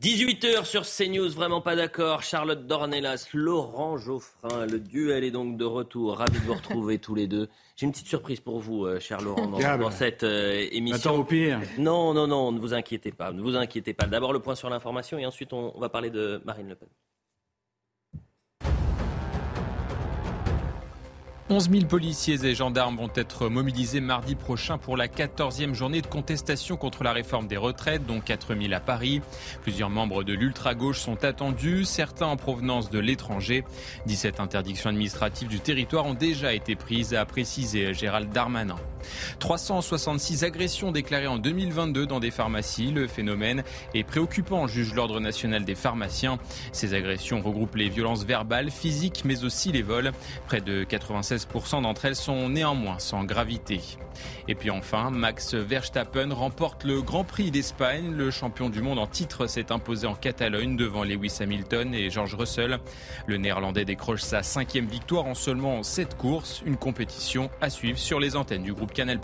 18h sur CNews, vraiment pas d'accord. Charlotte Dornelas, Laurent Geoffrin, le duel est donc de retour. Ravi de vous retrouver tous les deux. J'ai une petite surprise pour vous, euh, cher Laurent, dans, cette euh, émission. Attends au pire. Non, non, non, ne vous inquiétez pas, ne vous inquiétez pas. D'abord le point sur l'information et ensuite on va parler de Marine Le Pen. 11 000 policiers et gendarmes vont être mobilisés mardi prochain pour la 14e journée de contestation contre la réforme des retraites, dont 4 000 à Paris. Plusieurs membres de l'ultra-gauche sont attendus, certains en provenance de l'étranger. 17 interdictions administratives du territoire ont déjà été prises, a précisé Gérald Darmanin. 366 agressions déclarées en 2022 dans des pharmacies. Le phénomène est préoccupant, juge l'Ordre national des pharmaciens. Ces agressions regroupent les violences verbales, physiques, mais aussi les vols. Près de 96 16% d'entre elles sont néanmoins sans gravité. Et puis enfin, Max Verstappen remporte le Grand Prix d'Espagne. Le champion du monde en titre s'est imposé en Catalogne devant Lewis Hamilton et George Russell. Le Néerlandais décroche sa cinquième victoire en seulement sept courses. Une compétition à suivre sur les antennes du groupe Canal+.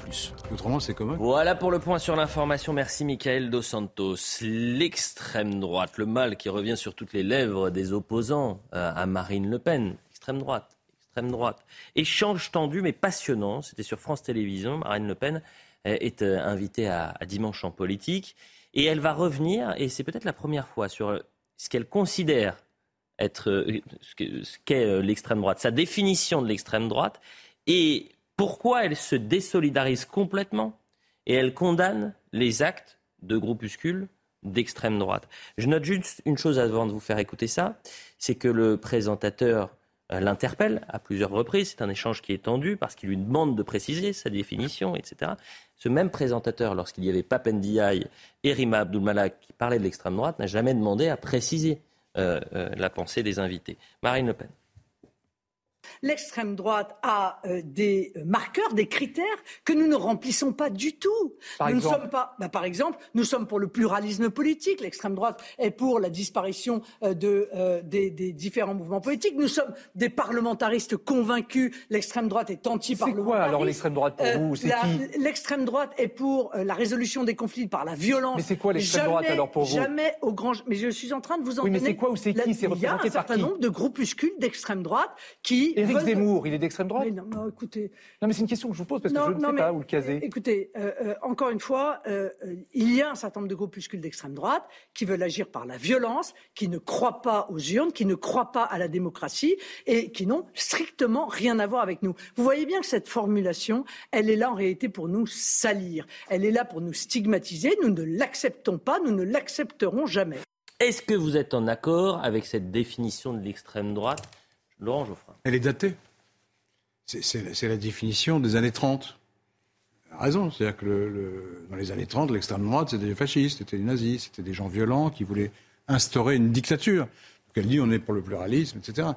Autrement, c'est comment Voilà pour le point sur l'information. Merci Michael Dos Santos. L'extrême droite, le mal qui revient sur toutes les lèvres des opposants euh, à Marine Le Pen. Extrême droite extrême droite. Échange tendu mais passionnant, c'était sur France Télévisions, Marine Le Pen euh, est euh, invitée à, Dimanche en politique, et elle va revenir, et c'est peut-être la première fois, sur ce qu'elle considère être euh, ce qu'est l'extrême droite, sa définition de l'extrême droite, et pourquoi elle se désolidarise complètement, et elle condamne les actes de groupuscules d'extrême droite. Je note juste une chose avant de vous faire écouter ça, c'est que le présentateur euh, l'interpelle à plusieurs reprises. C'est un échange qui est tendu parce qu'il lui demande de préciser sa définition, etc. Ce même présentateur, lorsqu'il y avait Papendiaï et Rima Abdulmalak qui parlaient de l'extrême droite, n'a jamais demandé à préciser euh, euh, la pensée des invités. Marine Le Pen. L'extrême droite a euh, des marqueurs, des critères que nous ne remplissons pas du tout. Par nous exemple ne sommes pas, bah, par exemple, nous sommes pour le pluralisme politique. L'extrême droite est pour la disparition euh, de, euh, des, des, différents mouvements politiques. Nous sommes des parlementaristes convaincus. L'extrême droite est anti-parlementariste. C'est quoi alors l'extrême droite pour vous? C'est qui? L'extrême droite est pour la résolution des conflits par la violence. Mais c'est quoi l'extrême droite alors pour vous? Jamais au grand. Mais je suis en train de vous en oui, mais c'est quoi ou c'est qui? C'est Il y a un certain nombre de groupuscules d'extrême droite qui Éric Zemmour, il est d'extrême droite? Non, non, écoutez. Non, mais c'est une question que je vous pose parce que je ne sais pas où le caser. Écoutez, euh, euh, encore une fois, euh, il y a un certain nombre de groupuscules d'extrême droite qui veulent agir par la violence, qui ne croient pas aux urnes, qui ne croient pas à la démocratie et qui n'ont strictement rien à voir avec nous. Vous voyez bien que cette formulation, elle est là en réalité pour nous salir. Elle est là pour nous stigmatiser. Nous ne l'acceptons pas, nous ne l'accepterons jamais. Est-ce que vous êtes en accord avec cette définition de l'extrême droite? Elle est datée. C'est la définition des années 30. raison. C'est-à-dire que dans les années 30, l'extrême droite, c'était des fascistes, c'était des nazis, c'était des gens violents qui voulaient instaurer une dictature. Donc elle dit on est pour le pluralisme, etc.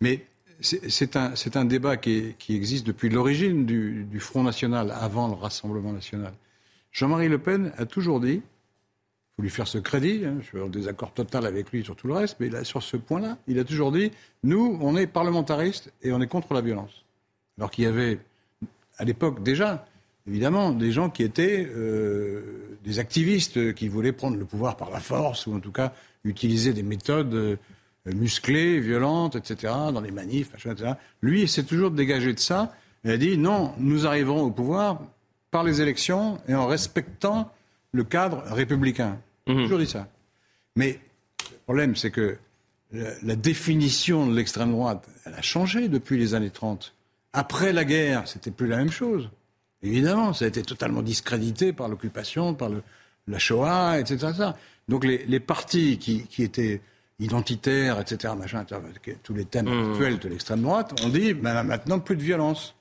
Mais c'est un, débat qui, existe depuis l'origine du, Front National, avant le Rassemblement National. Jean-Marie Le Pen a toujours dit faut lui faire ce crédit. Hein, je suis en désaccord total avec lui sur tout le reste, mais là, sur ce point-là, il a toujours dit nous, on est parlementaristes et on est contre la violence. Alors qu'il y avait, à l'époque déjà, évidemment, des gens qui étaient euh, des activistes qui voulaient prendre le pouvoir par la force, ou en tout cas utiliser des méthodes euh, musclées, violentes, etc., dans les manifs, etc. Lui, il s'est toujours dégagé de ça. Il a dit non, nous arriverons au pouvoir par les élections et en respectant le cadre républicain. Mhm. toujours dit ça. Mais le problème, c'est que la définition de l'extrême droite, elle a changé depuis les années 30. Après la guerre, c'était plus la même chose. Évidemment, ça a été totalement discrédité par l'occupation, par le, la Shoah, etc. Donc les, partis qui, étaient identitaires, etc., machin, tous les thèmes mmh. actuels de l'extrême droite, ont dit ben, maintenant plus de violence.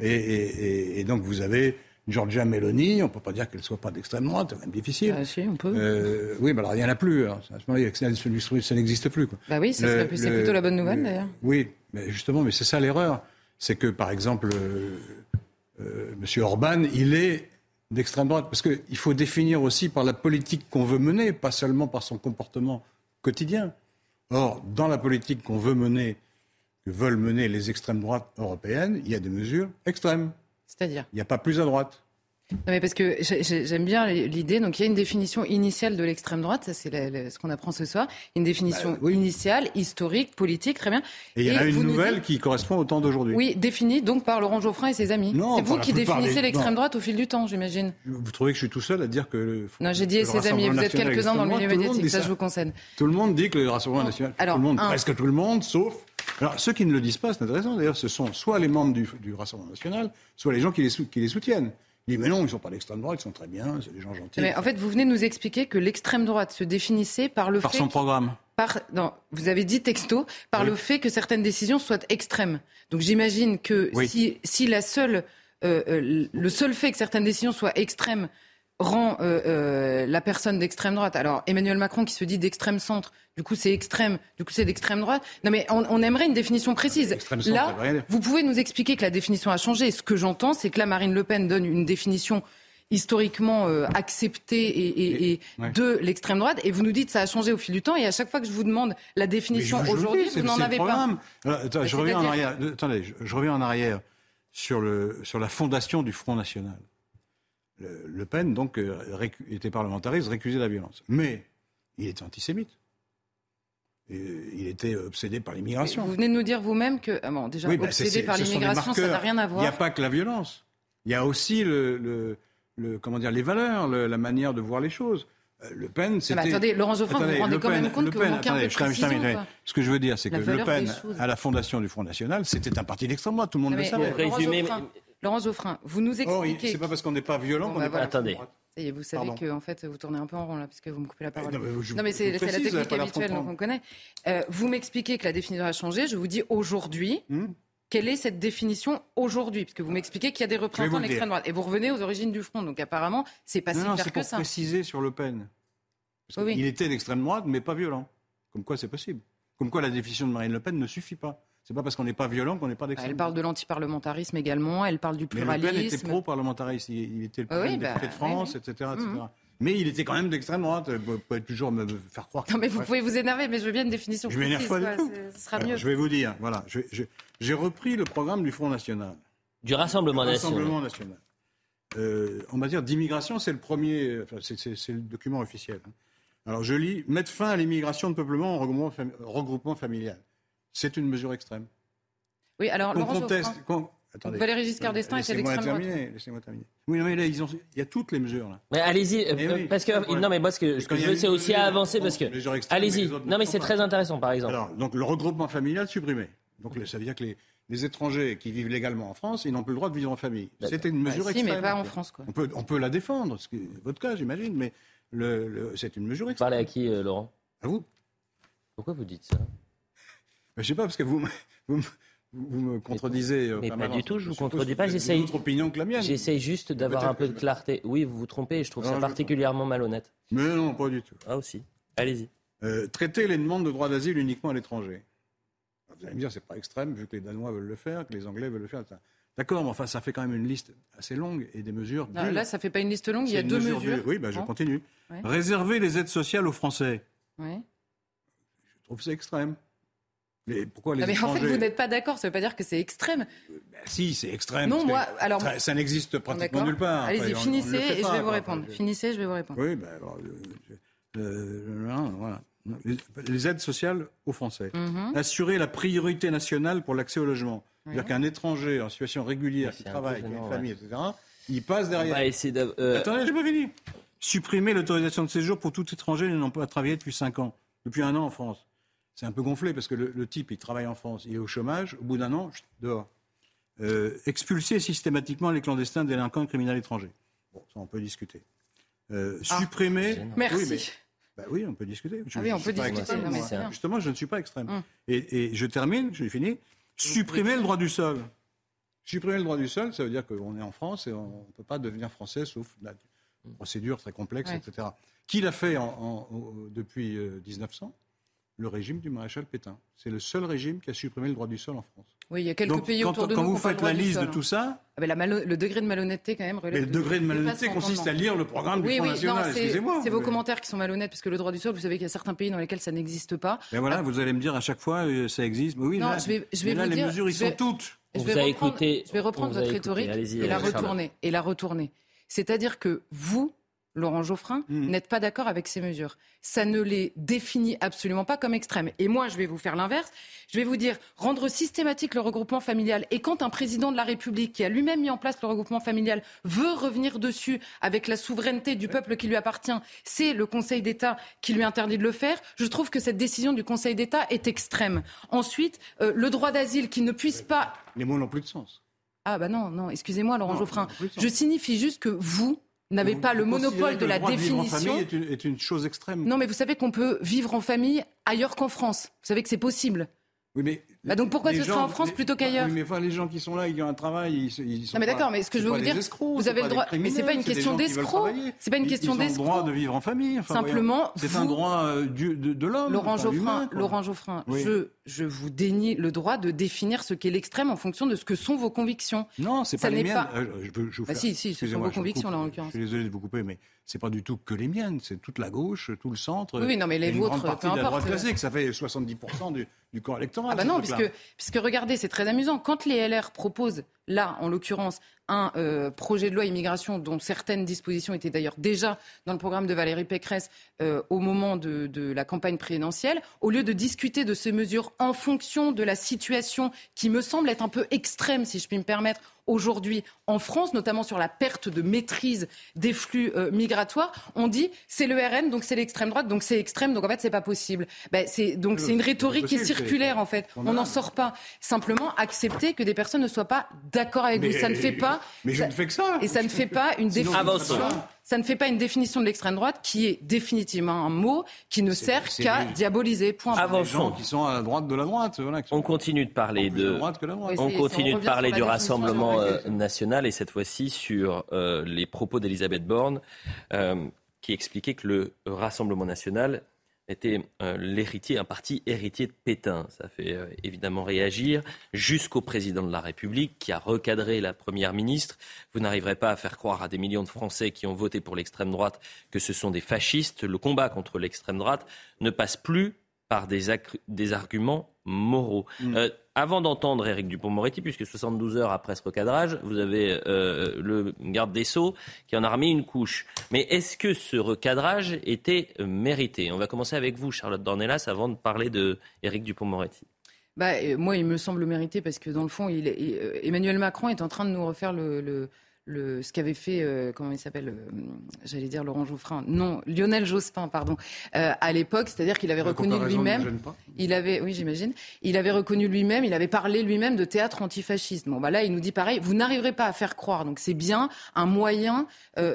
Et, donc vous avez Giorgia Meloni, on ne peut pas dire qu'elle ne soit pas d'extrême droite, c'est même difficile. Ah, si, on peut. Euh, oui, ben alors il n'y en a plus. À ce moment-là, ça n'existe plus. Quoi. Bah oui, c'est plutôt la bonne nouvelle d'ailleurs. Oui, mais justement, mais c'est ça l'erreur c'est que, par exemple, euh, euh, M. Orban, il est d'extrême droite. Parce qu'il faut définir aussi par la politique qu'on veut mener, pas seulement par son comportement quotidien. Or, dans la politique qu'on veut mener, que veulent mener les extrêmes droites européennes, il y a des mesures extrêmes. C'est-à-dire Il n'y a pas plus à droite. Non mais parce que j'aime bien l'idée. Donc il y a une définition initiale de l'extrême droite, ça c'est ce qu'on apprend ce soir. Une définition bah, initiale, historique, politique, très bien. Et il y en a une nouvelle qui correspond au temps d'aujourd'hui. Oui, définie donc par Laurent Geoffrin et ses amis. C'est vous qui définissez l'extrême droite au fil du temps, j'imagine. Vous trouvez que je suis tout seul à dire que le, Non, j'ai dit et ses amis. Vous êtes quelques-uns dans le milieu médiatique, ça, je vous concède. Tout le monde dit que le Rassemblement national, tout le monde, presque tout le monde, sauf alors, ceux qui ne le disent pas, c'est intéressant d'ailleurs, ce sont soit les membres du, du Rassemblement national, soit les gens qui les, qui les soutiennent. Il dit, mais non, ils ne sont pas d'extrême droite, ils sont très bien, c'est des gens gentils. Mais en fait, vous venez nous expliquer que l'extrême droite se définissait par le par fait. Par son programme. Par, non, vous avez dit texto, par le fait que certaines décisions soient extrêmes. Donc j'imagine que si, si la seule, euh, euh, le seul fait que certaines décisions soient extrêmes rend euh, euh, la personne d'extrême droite. Alors Emmanuel Macron qui se dit d'extrême centre, du coup c'est extrême, du coup c'est d'extrême droite. Non mais on, aimerait une définition précise. Là, vous pouvez nous expliquer que la définition a changé. ce que j'entends, c'est que là Marine Le Pen donne une définition historiquement euh, acceptée et, de l'extrême droite, et vous nous dites que ça a changé au fil du temps, et à chaque fois que je vous demande la définition aujourd'hui, vous n'en avez pas. Bah, je, reviens en arrière. Attendez, je, reviens en arrière sur, le, sur la fondation du Front National. Le, Pen, donc, euh, était parlementariste, récusait la violence. Mais il était antisémite. il était obsédé par l'immigration. Vous venez de nous dire vous-même que, ah bon, déjà, bah, obsédé par l'immigration, ça n'a rien à voir. Il n'y a pas que la violence. Il y a aussi le, comment dire, les valeurs, la manière de voir les choses. Euh, le Pen, c'était. attendez, Laurent Geoffrin, vous vous rendez quand même compte que vous manquez un peu de précision, Ce que je veux dire, c'est que Le Pen, à la fondation du Front National, c'était un parti d'extrême droite. Tout le monde le savait. Laurent Geoffrin, vous nous oh, expliquez. c'est pas parce qu'on n'est pas violent qu'on n'est bah, pas. Attendez. Et vous savez que en fait, vous tournez un peu en rond là, puisque vous me coupez la parole. Non, mais, c'est la technique habituelle, donc on connaît. Euh, vous m'expliquez que la définition a changé. Je vous dis aujourd'hui. Hmm. Quelle est cette définition aujourd'hui Puisque vous m'expliquez qu'il y a des représentants de l'extrême droite. Et vous revenez aux origines du front. Donc apparemment, c'est pas si clair que pour préciser sur Le Pen. Il était d'extrême droite, mais pas violent. Comme quoi c'est possible. Comme quoi la définition de Marine Le Pen ne suffit pas. C'est pas parce qu'on n'est pas violent qu'on n'est pas d'extrême. Elle parle de l'antiparlementarisme également, elle parle du pluralisme. Mais Le Pen était pro-parlementariste, il, était le président bah, de France, etc. Mhm. Mais il était quand même d'extrême droite. Vous pouvez toujours me faire croire. Non, mais vous pouvez vous énerver, mais je veux bien une définition. Je m'énerve pas du tout. Ce sera mieux. Je vais vous dire, voilà, j'ai repris le programme du Front National. Du Rassemblement, Rassemblement National. Euh, en matière d'immigration, c'est le premier, enfin, c'est le document officiel. Hein. Alors je lis mettre fin à l'immigration de peuplement en regroupement, regroupement familial. C'est une mesure extrême. Oui, alors Laurent conteste, Attendez, Valéry Giscard d'Estaing était d'extrême droite. Laissez-moi terminer. Oui, mais là, ils ont... il y a toutes les mesures. Là. Mais allez-y, euh, eh parce que non, mais moi, ce que, ce que je veux, c'est aussi à avancer parce que. Allez-y. Non, mais c'est très intéressant, par exemple. Alors, donc le regroupement familial supprimé. Donc ça veut dire que les, les étrangers qui vivent légalement en France, ils n'ont plus le droit de vivre en famille. C'était une mesure bah, si, extrême. mais pas en France, quoi. On peut, on peut la défendre, ce qui est votre cas, j'imagine, mais le, c'est une mesure extrême. Parlez à qui, euh, Laurent? À vous. Pourquoi vous dites ça? Je ne sais pas, parce que vous, vous, vous me contredisez. Mais, pas du tout, je ne vous contredis pas. J'essaye. autre opinion que la mienne. J'essaye juste d'avoir un peu de clarté. Oui, vous vous trompez, et je trouve ça particulièrement malhonnête. Mais non, pas du tout. Ah aussi. Allez-y. Euh, traiter les demandes de droit d'asile uniquement à l'étranger. Vous allez me dire, c'est pas extrême, vu que les Danois veulent le faire, que les Anglais veulent le faire. D'accord, mais enfin, ça fait quand même une liste assez longue et des mesures. là, ça fait pas une liste longue, il y a deux mesures. Oui, ben, je continue. Réserver les aides sociales aux Français. Oui. Je trouve ça extrême. Mais pourquoi les mais En fait, vous n'êtes pas d'accord, ça ne veut pas dire que c'est extrême. Ben, si, c'est extrême. Non, moi, alors. Ça, n'existe pratiquement nulle part. Allez-y, finissez et je vais vous répondre. Finissez, je vais vous répondre. Oui, ben, alors, euh, euh, voilà. Les, aides sociales aux Français. Mhm. Assurer la priorité nationale pour l'accès au logement. C'est-à-dire qu'un étranger en situation régulière qui travaille, qui a une famille, etc., il passe derrière. Euh... Attendez, j'ai pas fini. Supprimer l'autorisation de séjour pour tout étranger n'ayant pas travaillé depuis 5 ans, depuis un an en France. C'est un peu gonflé parce que le, type, il travaille en France, il est au chômage, au bout d'un an, dehors. Euh, expulser systématiquement les clandestins délinquants et criminels étrangers. Bon, ça, on peut discuter. Euh, ah, supprimer. Merci. Bah oui, on peut discuter. ah oui, on peut discuter. Justement, je ne suis pas extrême. Hum. Et, je termine, je fini. Supprimer le droit du sol. Supprimer le droit du sol, ça veut dire qu'on est en France et on ne peut pas devenir français sauf une procédure très complexe, etc. Qui l'a fait depuis 1900 euh, le régime du maréchal Pétain. C'est le seul régime qui a supprimé le droit du sol en France. Oui, il y a quelques pays autour de quand nous. Quand vous faites la liste de tout ça. Ah ben le degré de malhonnêteté, quand même, relève. Mais le degré de, malhonnêteté consiste à lire le programme du Front National. Excusez-moi. C'est vos commentaires qui sont malhonnêtes, parce que le droit du sol, vous savez qu'il y a certains pays dans lesquels ça n'existe pas. Mais voilà, ah. vous allez me dire à chaque fois, euh, ça existe. Mais oui, non, là, je vais, je vais là, les mesures, ils sont toutes. Je vais, reprendre, je vais reprendre votre rhétorique et la retourner. Et la retourner. C'est-à-dire que vous, Laurent Geoffrin, mmh. n'êtes pas d'accord avec ces mesures. Ça ne les définit absolument pas comme extrêmes. Et moi, je vais vous faire l'inverse. Je vais vous dire, rendre systématique le regroupement familial. Et quand un président de la République, qui a lui-même mis en place le regroupement familial, veut revenir dessus avec la souveraineté du peuple qui lui appartient, c'est le Conseil d'État qui lui interdit de le faire. Je trouve que cette décision du Conseil d'État est extrême. Ensuite, euh, le droit d'asile qui ne puisse pas... Les mots n'ont plus de sens. Ah bah non, non, excusez-moi Laurent Geoffrin. Je signifie juste que vous, n'avez pas le monopole de la définition. Est une, est une chose extrême. Non, mais vous savez qu'on peut vivre en famille ailleurs qu'en France. Vous savez que c'est possible. Oui, mais bah donc pourquoi ce sera en France plutôt qu'ailleurs Oui, mais enfin, les gens qui sont là, ils ont un travail, ils, ils sont. Non, mais d'accord, mais ce que je veux vous dire, vous avez le droit. Mais c'est pas une question d'escroc. C'est pas une question d'escroc. Ils ont le droit de vivre en famille. Simplement. C'est un droit euh, de, de l'homme. Laurent Geoffrin, Laurent Geoffrin, je, je vous dénie le droit de définir ce qu'est l'extrême en fonction de ce que sont vos convictions. Non, c'est pas les miennes. Euh, je, je vous bah si, si, ce sont vos convictions là en l'occurrence. Je suis désolé de vous couper, mais c'est pas du tout que les miennes. C'est toute la gauche, tout le centre. Oui, non, mais les vôtres, peu importe. La droite classique, ça fait 70% du, du corps électoral. Ah bah non, puisque, puisque regardez, c'est très amusant. Quand les LR proposent, là, en l'occurrence, un euh, projet de loi immigration dont certaines dispositions étaient d'ailleurs déjà dans le programme de Valérie Pécresse euh, au moment de, la campagne présidentielle, au lieu de discuter de ces mesures en fonction de la situation qui me semble être un peu extrême, si je puis me permettre, aujourd'hui en France, notamment sur la perte de maîtrise des flux euh, migratoires, on dit c'est le RN, donc c'est l'extrême droite, donc c'est extrême, donc en fait c'est pas possible. Ben, c'est donc c'est une rhétorique qui est circulaire en fait. On n'en sort pas. Simplement accepter que des personnes ne soient pas d'accord avec vous. Ça ne fait pas. Mais je ne fais que ça. Et ça ne fait pas une définition ça ne fait pas une définition de l'extrême droite qui est définitivement un mot qui ne sert qu'à diaboliser. Point. Avançons. gens qui sont à la droite de la droite. on continue de parler de. on continue de parler du Rassemblement euh, national et cette fois-ci sur euh, les propos d'Elisabeth Borne euh, qui expliquait que le Rassemblement national était euh, l'héritier, un parti héritier de Pétain. Ça fait euh, évidemment réagir jusqu'au président de la République qui a recadré la première ministre. Vous n'arriverez pas à faire croire à des millions de Français qui ont voté pour l'extrême droite que ce sont des fascistes. Le combat contre l'extrême droite ne passe plus par des, des arguments moraux. Mm. Euh, avant d'entendre Éric Dupont-Moretti, puisque 72 heures après ce recadrage, vous avez euh, le garde des Sceaux qui en a remis une couche. Mais est-ce que ce recadrage était mérité? On va commencer avec vous, Charlotte Dornelas, avant de parler de Éric Dupont-Moretti. Bah, euh, moi, il me semble mérité parce que dans le fond, il, Emmanuel Macron est en train de nous refaire le le, ce qu'avait fait, euh, comment il s'appelle, euh, j'allais dire Laurent Geoffrin, non, Lionel Jospin, pardon, euh, à l'époque, c'est-à-dire qu'il avait reconnu lui-même, il avait, oui j'imagine, il avait reconnu lui-même, il avait parlé lui-même de théâtre antifasciste. Bon bah là, il nous dit pareil, vous n'arriverez pas à faire croire, donc c'est bien un moyen,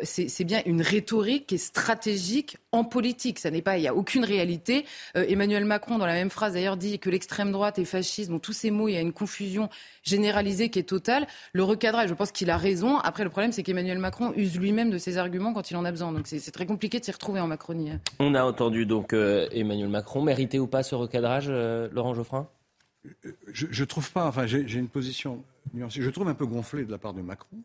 c'est bien une rhétorique qui est stratégique en politique. Ça n'est pas, il n'y a aucune réalité. Emmanuel Macron, dans la même phrase d'ailleurs, dit que l'extrême droite est fasciste. Bon, tous ces mots, il y a une confusion généralisée qui est totale. Le recadrage, je pense qu'il a raison. Après, le problème, c'est qu'Emmanuel Macron use lui-même de ses arguments quand il en a besoin. Donc c'est très compliqué de s'y retrouver en Macronie. On a entendu donc euh, Emmanuel Macron. Mérité ou pas ce recadrage, euh, Laurent Geoffrin? Je, je trouve pas, enfin j'ai une position nuancée. Je trouve un peu gonflé de la part de Macron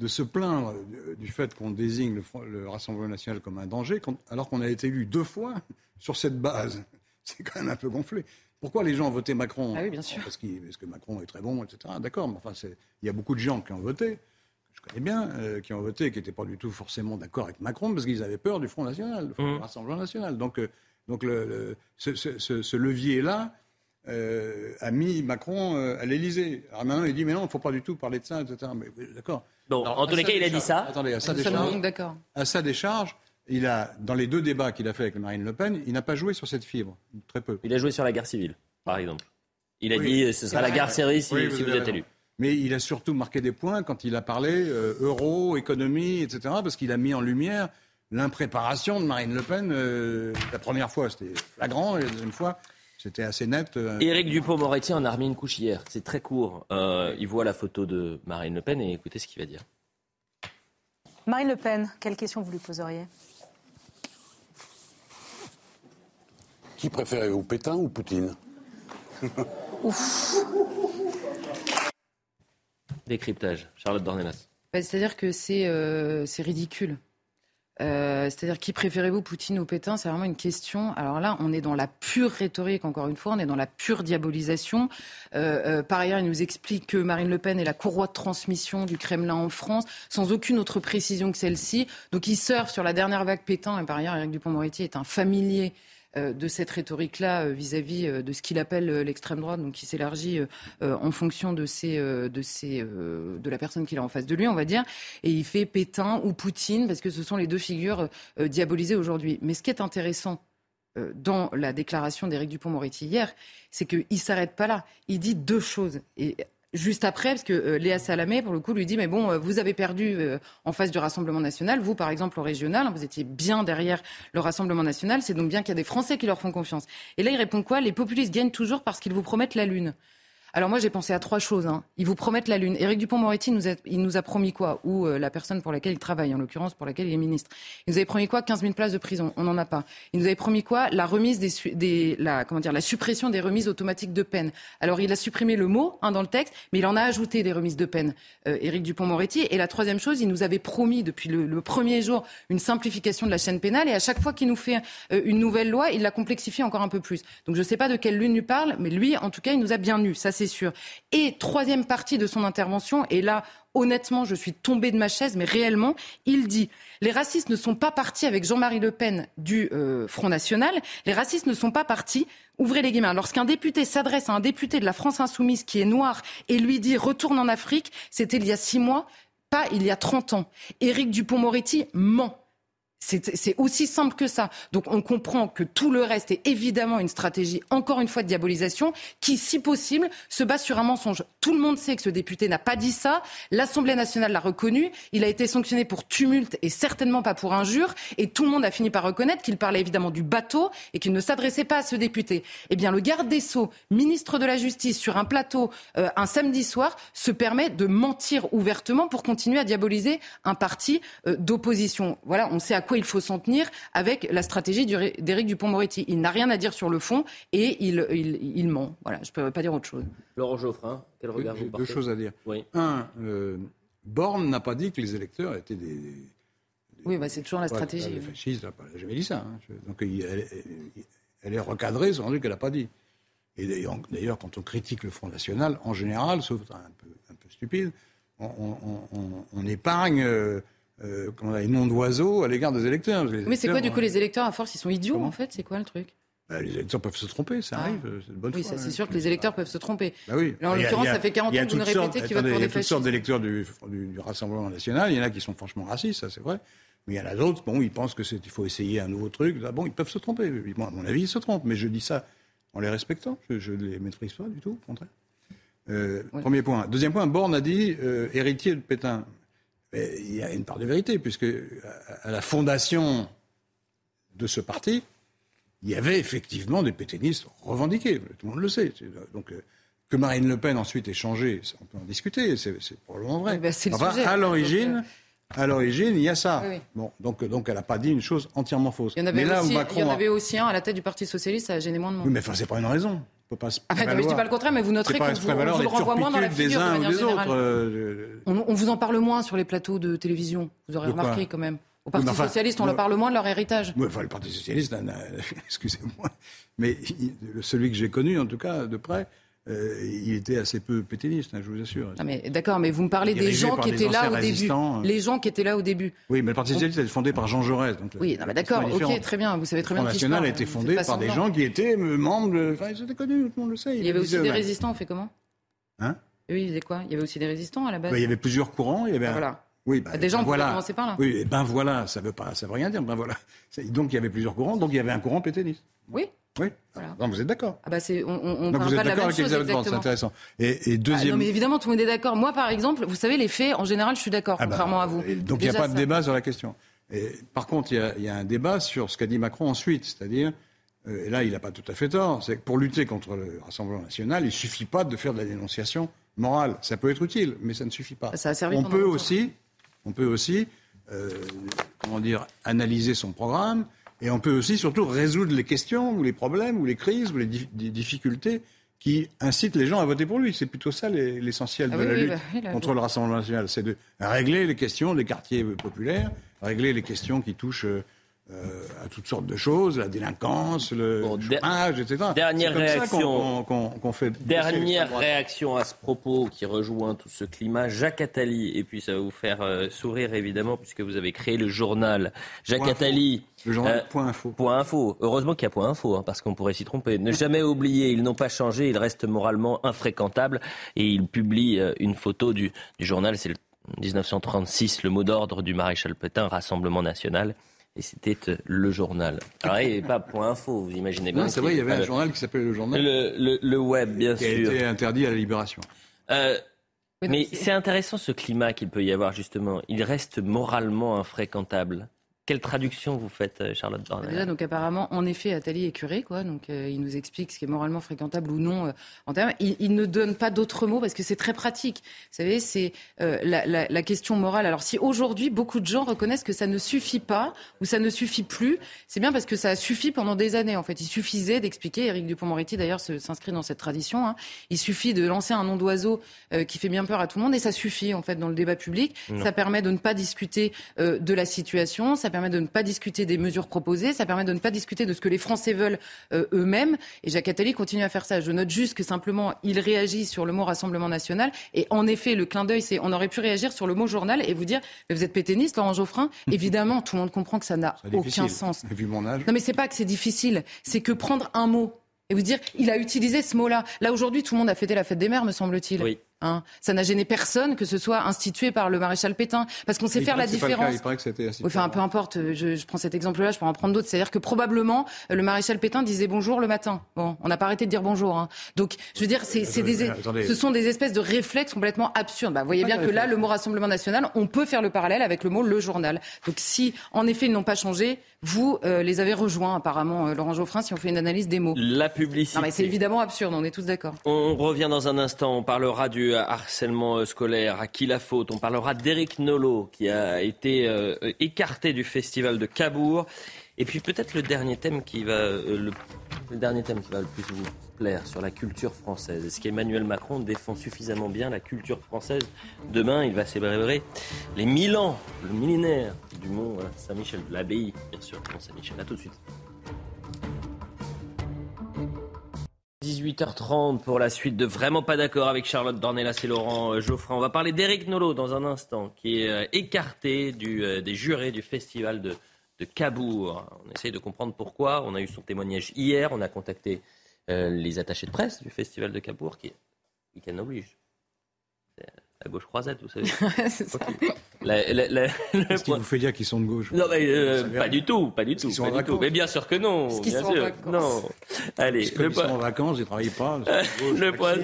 de se plaindre du fait qu'on désigne le, Rassemblement national comme un danger, alors qu'on a été élu deux fois sur cette base. C'est quand même un peu gonflé. Pourquoi les gens ont voté Macron ah oui, bien sûr. Parce, que Macron est très bon, etc. D'accord, mais enfin, il y a beaucoup de gens qui ont voté, que je connais bien, euh, qui ont voté et qui n'étaient pas du tout forcément d'accord avec Macron parce qu'ils avaient peur du Front National, du mmh. Rassemblement National. Donc, euh, donc le, ce, levier-là euh, a mis Macron à l'Élysée. Alors maintenant, il dit mais non, il ne faut pas du tout parler de ça, etc. Mais d'accord. Bon, en tous les cas, il a dit ça. Attendez, à sa décharge, à sa décharge il a, dans les deux débats qu'il a fait avec Marine Le Pen, il n'a pas joué sur cette fibre, très peu. Il a joué sur la guerre civile, par exemple. Il a dit ce sera la guerre civile si, vous, êtes élu. Mais il a surtout marqué des points quand il a parlé euh, euro, économie, etc., parce qu'il a mis en lumière l'impréparation de Marine Le Pen. Euh, la première fois, c'était flagrant, et la deuxième fois, c'était assez net. Euh. Éric Dupont-Moretti en a remis une couche hier. C'est très court. il voit la photo de Marine Le Pen et écoutez ce qu'il va dire. Marine Le Pen, quelle question vous lui poseriez? Qui préférez-vous, Pétain ou Poutine Ouf. Décryptage, Charlotte Dornelas. Bah, c'est-à-dire que c'est euh, ridicule. Euh, c'est-à-dire qui préférez-vous, Poutine ou Pétain? C'est vraiment une question. Alors là, on est dans la pure rhétorique, encore une fois, on est dans la pure diabolisation. Euh, euh, par ailleurs, il nous explique que Marine Le Pen est la courroie de transmission du Kremlin en France, sans aucune autre précision que celle-ci. Donc il surfe sur la dernière vague Pétain, et par ailleurs, Éric Dupond-Moretti est un familier euh, de cette rhétorique-là euh, vis-à-vis euh, de ce qu'il appelle l'extrême droite, donc qui s'élargit en fonction de la personne qu'il a en face de lui, on va dire. Et il fait Pétain ou Poutine, parce que ce sont les deux figures diabolisées aujourd'hui. Mais ce qui est intéressant dans la déclaration d'Éric Dupont-Moretti hier, c'est qu'il ne s'arrête pas là. Il dit deux choses. Et juste après, parce que euh, Léa Salamé, pour le coup, lui dit, mais bon, euh, vous avez perdu euh, en face du Rassemblement national, vous, par exemple, au régional, hein, vous étiez bien derrière le Rassemblement national, c'est donc bien qu'il y a des Français qui leur font confiance. Et là, il répond quoi? Les populistes gagnent toujours parce qu'ils vous promettent la Lune. Alors moi, j'ai pensé à trois choses. Hein. Ils vous promettent la Lune. Éric Dupont-Moretti, nous a, il nous a promis quoi? Ou euh, la personne pour laquelle il travaille, en l'occurrence pour laquelle il est ministre. Il nous avait promis quoi? 15 000 places de prison. On n'en a pas. Il nous avait promis quoi? La remise des, des, la, comment dire, la suppression des remises automatiques de peine. Alors il a supprimé le mot hein, dans le texte, mais il en a ajouté des remises de peine. Euh, Éric Dupont-Moretti. Et la troisième chose, il nous avait promis depuis le, premier jour une simplification de la chaîne pénale. Et à chaque fois qu'il nous fait euh, une nouvelle loi, il la complexifie encore un peu plus. Donc je ne sais pas de quelle lune il parle, mais lui, en tout cas, il nous a bien eu. C'est sûr. Et troisième partie de son intervention, et là, honnêtement, je suis tombée de ma chaise, mais réellement, il dit les racistes ne sont pas partis avec Jean-Marie Le Pen du euh, Front National. Les racistes ne sont pas partis. Ouvrez les guillemets. Lorsqu'un député s'adresse à un député de la France insoumise qui est noir et lui dit retourne en Afrique, c'était il y a six mois, pas il y a 30 ans. Éric Dupont-Moretti ment. C'est aussi simple que ça. Donc on comprend que tout le reste est évidemment une stratégie, encore une fois, de diabolisation, qui, si possible, se base sur un mensonge. Tout le monde sait que ce député n'a pas dit ça. L'Assemblée nationale l'a reconnu. Il a été sanctionné pour tumulte et certainement pas pour injure. Et tout le monde a fini par reconnaître qu'il parlait évidemment du bateau et qu'il ne s'adressait pas à ce député. Eh bien, le garde des Sceaux, ministre de la Justice, sur un plateau euh, un samedi soir, se permet de mentir ouvertement pour continuer à diaboliser un parti euh, d'opposition. Voilà, on sait à quoi il faut s'en tenir avec la stratégie d'Éric Dupont-Moretti. Il n'a rien à dire sur le fond et il, il, ment. Voilà, je ne peux pas dire autre chose. Laurent Geoffrin, quel regard J'ai deux choses à dire. Un, euh, Borne n'a pas dit que les électeurs étaient des. oui, bah c'est toujours la stratégie. les fascistes, elle n'a jamais dit ça. Hein. Donc elle, est recadrée, c'est rendu qu'elle n'a pas dit. Et d'ailleurs, quand on critique le Front National, en général, sauf un peu, un peu stupide, on, épargne. Euh, euh, les noms d'oiseaux à l'égard des électeurs. mais c'est quoi du coup les électeurs à force ils sont idiots en fait C'est quoi le truc? Bah, les électeurs peuvent se tromper, ça ah. arrive, c'est bonne Oui, c'est sûr que les électeurs peuvent se tromper. Bah oui. en l'occurrence, ça fait 40 ans que vous nous répétez qu'il va pour des Il y a toutes sortes d'électeurs du, Rassemblement national. Il y en a qui sont franchement racistes, ça c'est vrai. Mais il y en a d'autres, bon, ils pensent qu'il faut essayer un nouveau truc. bon, ils peuvent se tromper. Bon, à mon avis, ils se trompent. Mais je dis ça en les respectant. Je ne les maîtrise pas du tout, au contraire. Euh, premier point. Deuxième point, Borne a dit euh, héritier de Pétain il y a une part de vérité, puisque à la fondation de ce parti, il y avait effectivement des pétainistes revendiqués, tout le monde le sait. Donc, euh, que Marine Le Pen ensuite ait changé, on peut en discuter, c'est probablement vrai. Ben, à l'origine, à l'origine, il y a ça. Bon, donc, donc elle n'a pas dit une chose entièrement fausse. Il y en avait, aussi, il y en avait aussi un à la tête du Parti socialiste, ça a gêné moins de monde. Oui, mais enfin, c'est pas une raison pas ah bah je dis pas le contraire, mais vous noterez qu'on vous, on vous le renvoie moins dans la figure de manière générale. Euh, on, vous en parle moins sur les plateaux de télévision. Vous aurez remarqué quand même. Au Parti socialiste, on leur parle moins de leur héritage. enfin, le Parti socialiste, excusez-moi, mais celui que j'ai connu, en tout cas, de près, euh, il était assez peu pétainiste, hein, je vous assure. D'accord, mais vous me parlez des gens qui étaient là au début. Euh. Les gens qui étaient là au début. Oui, mais le Parti socialiste a été fondé par Jean Jaurès. Donc oui, d'accord, ok, très bien. Vous savez très bien. Le National a été fondé par des gens qui étaient membres. De... Enfin, c'était connu, tout le monde le sait. Il y avait aussi des résistants, on fait comment? Hein? Oui, ils faisaient quoi? Il y avait aussi des résistants à la base bah, Il y avait plusieurs courants. Il y avait ah, Voilà. Oui, bah, des gens ben voilà. commencer par là. Oui, ben voilà, ça veut pas, ça veut rien dire. Ben voilà. Donc il y avait plusieurs courants, donc il y avait un courant pétainiste. Oui. Oui. Donc vous êtes d'accord. Ah bah on, on parle vous êtes pas de la même chose exactement. C'est intéressant. Et, et deuxième. Ah non mais évidemment tout le monde est d'accord. Moi par exemple, vous savez les faits, en général, je suis d'accord, ah bah, contrairement à vous. Donc il n'y a pas de débat sur la question. Et, par contre, il y, a, il y, a, un débat sur ce qu'a dit Macron ensuite, c'est-à-dire, euh, et là il n'a pas tout à fait tort, c'est que pour lutter contre le Rassemblement national, il ne suffit pas de faire de la dénonciation morale. Ça peut être utile, mais ça ne suffit pas. Ça a servi on peut aussi, on peut aussi, euh, comment dire, analyser son programme et on peut aussi surtout résoudre les questions ou les problèmes ou les crises ou les, difficultés qui incite les gens à voter pour lui. C'est plutôt ça l'essentiel Ah de oui, la oui, lutte bah oui, contre le Rassemblement national. C'est de régler les questions des quartiers populaires, régler les questions qui touchent euh, à toutes sortes de choses, la délinquance, le Bon, chômage, etc. dernière C'est comme ça réaction. qu'on- qu'on- qu'on fait. Dernière réaction à ce propos qui rejoint tout ce climat. Jacques Attali, et puis ça va vous faire euh, sourire évidemment puisque vous avez créé le journal. Jacques Point Attali. Le journal euh, Point Info. Point info. Heureusement qu'il y a point info, hein, parce qu'on pourrait s'y tromper. Ne jamais oublier, ils n'ont pas changé, ils restent moralement infréquentables. Et il publie euh, une photo du, du journal, c'est le 1936, le mot d'ordre du maréchal Pétain, Rassemblement national. Et c'était euh, le journal. Alors, il n'y avait pas point info, vous imaginez bien. Non, c'est vrai, il y avait un journal qui s'appelait Le Journal, le, le- le web, bien qui a sûr. été interdit à la Libération. Euh, mais c'est intéressant ce climat qu'il peut y avoir justement. Il reste moralement infréquentable. Quelle traduction vous faites, euh, Charlotte Déjà, Dornel donc apparemment, en effet, Attali est curé, quoi. Donc, euh, il nous explique ce qui est moralement fréquentable ou non euh, en termes. Il, il ne donne pas d'autres mots parce que c'est très pratique. Vous savez, c'est euh, la, la- la question morale. Alors, si aujourd'hui beaucoup de gens reconnaissent que ça ne suffit pas ou ça ne suffit plus, c'est bien parce que ça a suffi pendant des années. En fait, il suffisait d'expliquer. Éric Dupond-Moretti, d'ailleurs, s'inscrit dans cette tradition. hein. Il suffit de lancer un nom d'oiseau qui fait bien peur à tout le monde et ça suffit en fait dans le débat public. Non. Ça permet de ne pas discuter de la situation. Ça permet de ne pas discuter des mesures proposées, ça permet de ne pas discuter de ce que les Français veulent euh, eux-mêmes. Et Jacques Attali continue à faire ça. Je note juste que simplement, il réagit sur le mot Rassemblement national. Et en effet, le clin d'œil, c'est on aurait pu réagir sur le mot journal et vous dire, mais vous êtes pétainiste, Laurent Geoffrin. Évidemment, tout le monde comprend que ça n'a aucun sens. Vu mon âge. Non, mais c'est pas que c'est difficile, c'est que prendre un mot et vous dire, il a utilisé ce mot-là. Là, aujourd'hui, tout le monde a fêté la fête des mères, me semble-t-il. Oui. Hein ça n'a gêné personne que ce soit institué par le maréchal Pétain. Parce qu'on sait Il faire la que c'est pas le cas, différence. Il paraît que c'était assez Oui, Enfin, peu importe, je, je prends cet exemple-là, je peux en prendre d'autres. C'est-à-dire que probablement, euh, le maréchal Pétain disait bonjour le matin. Bon, on n'a pas arrêté de dire bonjour. hein. Donc, je veux dire, c'est c'est des, ce sont des espèces de réflexes complètement absurdes. Bah, vous voyez bien que là, le mot Rassemblement national, on peut faire le parallèle avec le mot le journal. Donc, si, en effet, ils n'ont pas changé, vous euh, les avez rejoints, apparemment, euh, Laurent Geoffrin, si on fait une analyse des mots. La publicité. Non, mais c'est évidemment absurde, on est tous d'accord. On revient dans un instant. On parlera du harcèlement euh, scolaire. À qui la faute? On parlera d'Éric Nolot qui a été euh, écarté du festival de Cabourg. Et puis peut-être le dernier thème qui va euh, le, dernier thème qui va le plus vous plaire sur la culture française. Est-ce qu'Emmanuel Macron défend suffisamment bien la culture française? Demain, il va célébrer les 1000 ans, le millénaire du Mont Saint-Michel, l'abbaye, bien sûr, Mont Saint-Michel. À tout de suite. 18h30 pour la suite de Vraiment pas d'accord avec Charlotte Dornelas et Laurent euh, Geoffrin. On va parler d'Éric Nolot dans un instant, qui est euh, écarté euh, des jurés du festival de, Cabourg. On essaye de comprendre pourquoi. On a eu son témoignage hier. On a contacté les attachés de presse du festival de Cabourg, qui week-end oblige. La gauche croisette, vous savez. C'est ça. Ok. La- la- la- Qu'est-ce qui vous fait dire qu'ils sont de gauche non, mais euh, pas du tout, pas du tout. pas en du tout. Mais bien sûr que non. Parce qu'ils bien sont en sûr. vacances. Non. Allez, Parce le ils sont en vacances, ils ne travaillent pas. gauche, le point,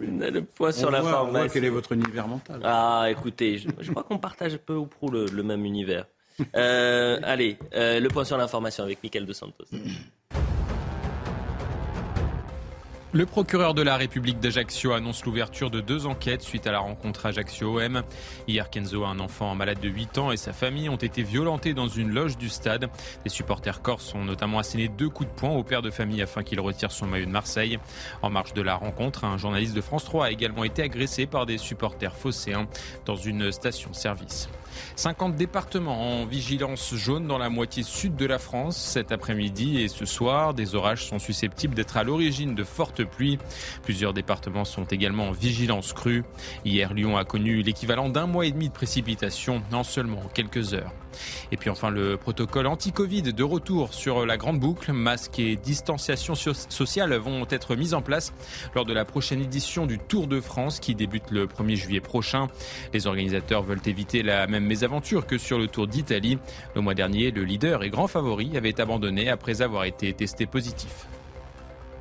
le point sur On la voit- on voit quel est votre univers mental. Ah, écoutez, je, je crois qu'on partage peu ou prou le, le même univers. Euh, allez, euh, le point sur l'information avec Michael De Santos. Le procureur de la République d'Ajaccio annonce l'ouverture de deux enquêtes suite à la rencontre Ajaccio-OM. Hier, Kenzo, un enfant malade de 8 ans, et sa famille ont été violentés dans une loge du stade. Les supporters corses ont notamment asséné deux coups de poing au père de famille afin qu'il retire son maillot de Marseille. En marge de la rencontre, un journaliste de France 3 a également été agressé par des supporters phocéens dans une station-service. 50 départements en vigilance jaune dans la moitié sud de la France cet après-midi et ce soir. Des orages sont susceptibles d'être à l'origine de fortes pluies. Plusieurs départements sont également en vigilance crue. Hier, Lyon a connu l'équivalent d'un mois et demi de précipitations en seulement quelques heures. Et puis enfin, le protocole anti-Covid de retour sur la grande boucle. Masques et distanciation so- sociale vont être mis en place lors de la prochaine édition du Tour de France qui débute le 1er juillet prochain. Les organisateurs veulent éviter la même mésaventure que sur le Tour d'Italie. Le mois dernier, le leader et grand favori avait abandonné après avoir été testé positif.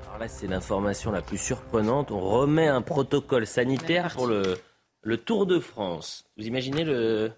Alors là, c'est l'information la plus surprenante. On remet un protocole sanitaire pour le, le Tour de France. Vous imaginez le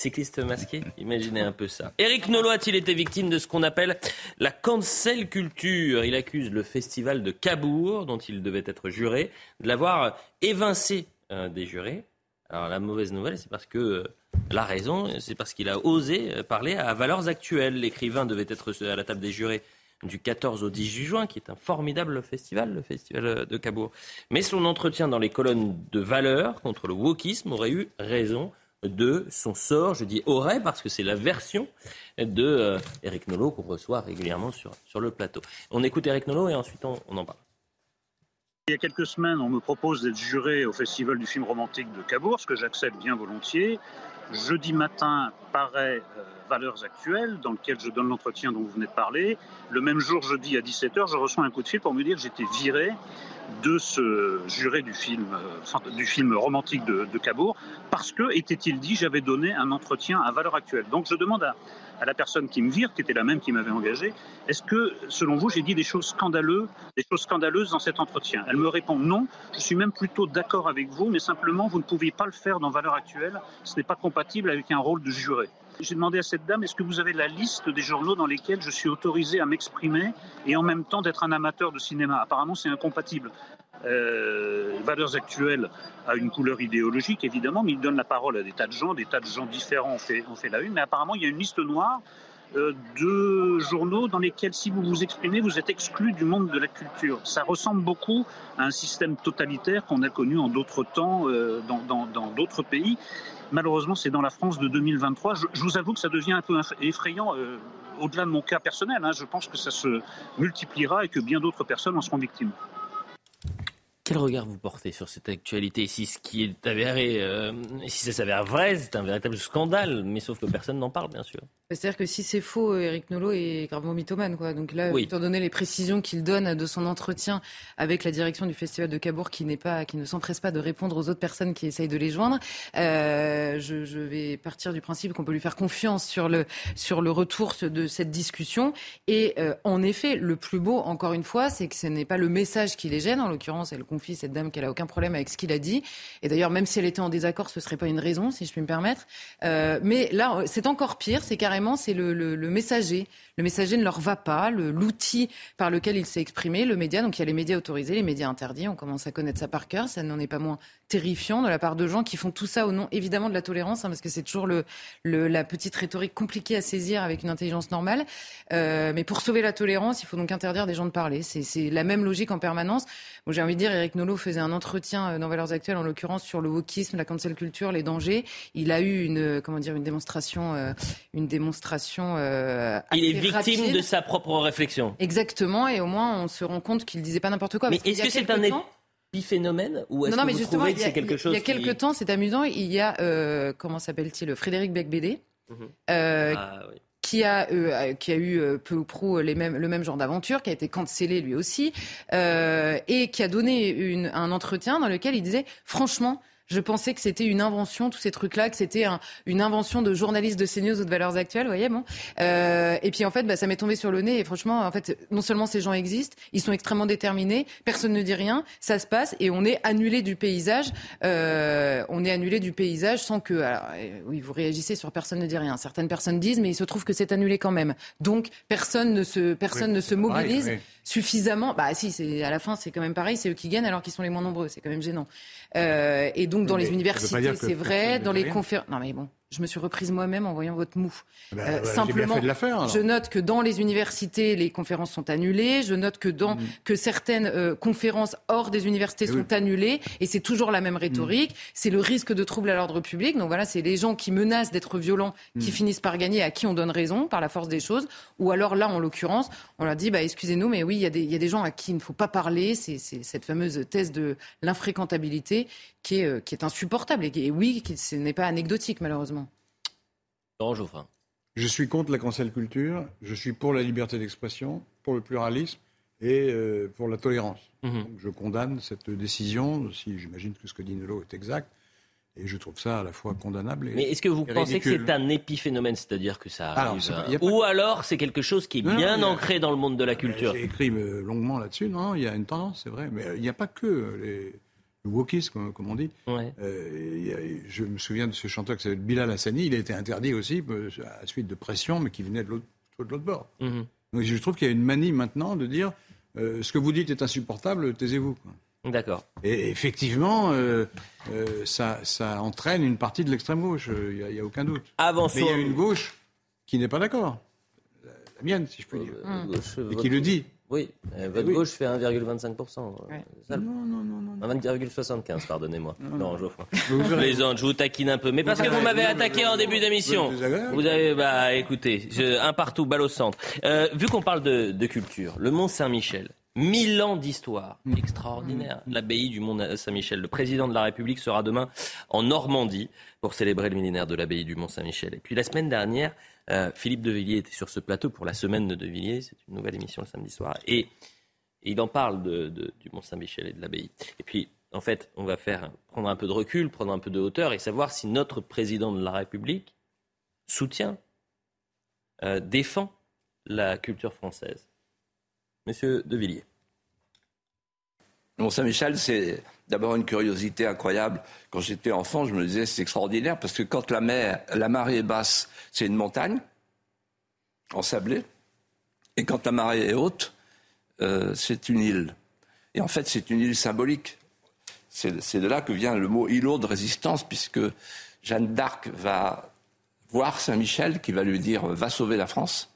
cycliste masqué Imaginez un peu ça. Éric Nolot a-t-il été victime de ce qu'on appelle la cancel culture? Il accuse le festival de Cabourg, dont il devait être juré, de l'avoir évincé euh, des jurés. Alors la mauvaise nouvelle, c'est parce que euh, la raison, c'est parce qu'il a osé euh, parler à valeurs actuelles. L'écrivain devait être à la table des jurés du 14 au 18 juin, qui est un formidable festival, le festival de Cabourg. Mais son entretien dans les colonnes de valeur contre le wokisme aurait eu raison de son sort. Je dis aurait parce que c'est la version de Eric Nolot qu'on reçoit régulièrement sur, sur le plateau. On écoute Eric Nolot et ensuite on, on en parle. Il y a quelques semaines, on me propose d'être juré au Festival du film romantique de Cabourg, ce que j'accepte bien volontiers. Jeudi matin paraît euh, Valeurs actuelles, dans lequel je donne l'entretien dont vous venez de parler. Le même jour, jeudi à 17h, je reçois un coup de fil pour me dire que j'étais viré de ce juré du film, euh, du film romantique de, de Cabourg, parce que, était-il dit, j'avais donné un entretien à Valeurs actuelles. Donc je demande à, à la personne qui me vire, qui était la même qui m'avait engagé, est-ce que, selon vous, j'ai dit des choses scandaleuses, des choses scandaleuses dans cet entretien? Elle me répond non, je suis même plutôt d'accord avec vous, mais simplement, vous ne pouviez pas le faire dans Valeurs actuelles, ce n'est pas compatible avec un rôle de juré. J'ai demandé à cette dame, est-ce que vous avez la liste des journaux dans lesquels je suis autorisé à m'exprimer et en même temps d'être un amateur de cinéma? Apparemment, c'est incompatible. Euh, valeurs actuelles a une couleur idéologique, évidemment, mais il donne la parole à des tas de gens, des tas de gens différents ont fait, ont fait la une, mais apparemment, il y a une liste noire euh, de journaux dans lesquels, si vous vous exprimez, vous êtes exclu du monde de la culture. Ça ressemble beaucoup à un système totalitaire qu'on a connu en d'autres temps euh, dans d'autres pays. Malheureusement, c'est dans la France de 2023. Je, je, vous avoue que ça devient un peu effrayant. Euh, au-delà de mon cas personnel, hein, je pense que ça se multipliera et que bien d'autres personnes en seront victimes. Quel regard vous portez sur cette actualité? Si ce qui est avéré, euh, si ça s'avère vrai, c'est un véritable scandale, mais sauf que personne n'en parle, bien sûr. C'est-à-dire que si c'est faux, Eric Nolot est gravement mythomane. Quoi. Donc là, oui. étant donné les précisions qu'il donne de son entretien avec la direction du Festival de Cabourg, qui, n'est pas, qui ne s'empresse pas de répondre aux autres personnes qui essayent de les joindre, euh, je, je, vais partir du principe qu'on peut lui faire confiance sur le, sur le retour de cette discussion. Et euh, en effet, le plus beau, encore une fois, c'est que ce n'est pas le message qui les gêne. En l'occurrence, elle confie cette dame qu'elle a aucun problème avec ce qu'il a dit. Et d'ailleurs, même si elle était en désaccord, ce serait pas une raison, si je puis me permettre. Euh, mais là, c'est encore pire. C'est carrément c'est le, messager. Le messager ne leur va pas, l'outil par lequel il s'est exprimé, le média. Donc il y a les médias autorisés, les médias interdits. On commence à connaître ça par cœur. Ça n'en est pas moins terrifiant de la part de gens qui font tout ça au nom évidemment de la tolérance, hein, parce que c'est toujours la petite rhétorique compliquée à saisir avec une intelligence normale. Euh, mais pour sauver la tolérance, il faut donc interdire des gens de parler. C'est la même logique en permanence. J'ai envie de dire, Eric Nolot faisait un entretien euh, dans Valeurs Actuelles, en l'occurrence sur le wokisme, la cancel culture, les dangers. Il a eu une comment dire une démonstration, euh, une démonstration. Euh, il est victime rapide. de sa propre réflexion. Exactement, et au moins on se rend compte qu'il disait pas n'importe quoi. Mais est-ce que c'est un temps, épiphénomène ou est-ce que mais vous justement, trouvez il que y a, c'est quelque chose il y a quelques qui... temps, c'est amusant, il y a, euh, comment s'appelle-t-il, Frédéric Becbédé, Mhm. euh, Ah, oui. qui a, euh, qui a eu euh, peu ou prou les mêmes, le même genre d'aventure, qui a été cancellé lui aussi, euh, et qui a donné une, un entretien dans lequel il disait, franchement, je pensais que c'était une invention, tous ces trucs-là, que c'était un, une invention de journalistes de CNews ou de Valeurs Actuelles, vous voyez, bon. Euh, et puis en fait, bah, ça m'est tombé sur le nez. Et franchement, en fait, non seulement ces gens existent, ils sont extrêmement déterminés, personne ne dit rien, ça se passe, et on est annulé du paysage. Euh, on est annulé du paysage sans que, alors, euh, oui, vous réagissez sur personne ne dit rien. Certaines personnes disent, mais il se trouve que c'est annulé quand même. Donc personne ne se, personne Oui, ne se mobilise pareil, oui. Suffisamment. Bah si, c'est à la fin, c'est quand même pareil, c'est eux qui gagnent alors qu'ils sont les moins nombreux. C'est quand même gênant. Euh, et donc dans Mais les universités, c'est vrai, dans les conférences. Non mais bon, je me suis reprise moi-même en voyant votre mou. Ben, Euh, voilà, j'ai bien simplement, fait de je note que dans les universités, les conférences sont annulées. Je note que dans que certaines euh, conférences hors des universités Eh sont oui. annulées. Et c'est toujours la même rhétorique. C'est le risque de trouble à l'ordre public. Donc voilà, c'est les gens qui menacent d'être violents qui finissent par gagner, à qui on donne raison par la force des choses. Ou alors là, en l'occurrence, on leur dit, bah, excusez-nous, mais oui, il y, a des- il y a des gens à qui il ne faut pas parler. C'est cette fameuse thèse de l'infréquentabilité qui est, euh, qui est insupportable. Et, qui- et oui, qui, ce n'est pas anecdotique, malheureusement. Laurent Geoffrin. Je suis contre la cancel culture, je suis pour la liberté d'expression, pour le pluralisme et euh, pour la tolérance. Mhm. Donc, je condamne cette décision, si j'imagine que ce que dit Nello est exact, et je trouve ça à la fois condamnable et. Mais est-ce que vous pensez que c'est un épiphénomène, c'est-à-dire que ça Alors, arrive pas- euh, pas- Ou alors c'est quelque chose qui est Non, bien a- ancré dans le monde de la culture? J'ai écrit euh, longuement là-dessus. Non, il y a une tendance, c'est vrai. Mais il n'y a pas que les, le wokisme, comme, on dit. Ouais. Euh, a- je me souviens de ce chanteur qui s'appelle Bilal Hassani. Il a été interdit aussi euh, à la suite de pression, mais qui venait de l'autre bord. Mhm. Donc je trouve qu'il y a une manie maintenant de dire euh, ce que vous dites est insupportable, taisez-vous. D'accord. Et effectivement, euh, ça, ça entraîne une partie de l'extrême gauche, il n'y a, aucun doute. Mais il y a Avançons. une gauche qui n'est pas d'accord. La, la mienne, si je peux dire, et qui le dit. Oui, euh, votre oui. gauche fait 1,25%. Ouais. Non, non, non, non. 1,75, pardonnez-moi. Non, non, Geoffroy. Je plaisante, je vous taquine un peu. Mais parce que vous m'avez attaqué en début d'émission. Vous avez, bah écoutez, je, un partout, balle au centre. Euh, vu qu'on parle de, de, culture, le Mont Saint-Michel, mille ans d'histoire mm. extraordinaire. L'abbaye du Mont Saint-Michel. Le président de la République sera demain en Normandie pour célébrer le millénaire de l'abbaye du Mont Saint-Michel. Et puis la semaine dernière, euh, Philippe de Villiers était sur ce plateau pour la semaine de De Villiers. C'est une nouvelle émission le samedi soir. Et, il en parle du Mont-Saint-Michel et de l'abbaye. Et puis, en fait, on va prendre un peu de recul, prendre un peu de hauteur et savoir si notre président de la République soutient, euh, défend la culture française. Monsieur De Villiers. Mont-Saint-Michel, c'est d'abord une curiosité incroyable. Quand j'étais enfant, je me disais c'est extraordinaire parce que quand la mer, marée est basse, c'est une montagne ensablée, et quand la marée est haute, euh, c'est une île. Et en fait, c'est une île symbolique. C'est de là que vient le mot îlot de résistance, puisque Jeanne d'Arc va voir Saint-Michel qui va lui dire va sauver la France.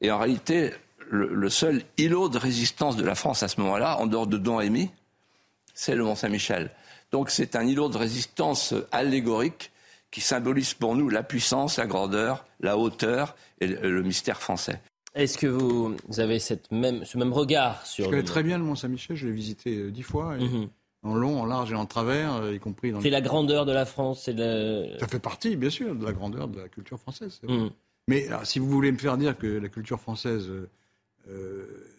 Et en réalité, le, le, seul îlot de résistance de la France à ce moment-là, en dehors de Don Rémy, c'est le Mont-Saint-Michel. Donc c'est un îlot de résistance allégorique qui symbolise pour nous la puissance, la grandeur, la hauteur et le mystère français. Est-ce que vous avez cette même, ce même regard sur... Je connais très bien le Mont-Saint-Michel, je l'ai visité euh, dix fois. Et... Mm -hmm. En long, en large et en travers, euh, y compris dans. C'est la grandeur de la France. Le... Ça fait partie, bien sûr, de la grandeur de la culture française. Mmh. Mais alors, si vous voulez me faire dire que la culture française euh,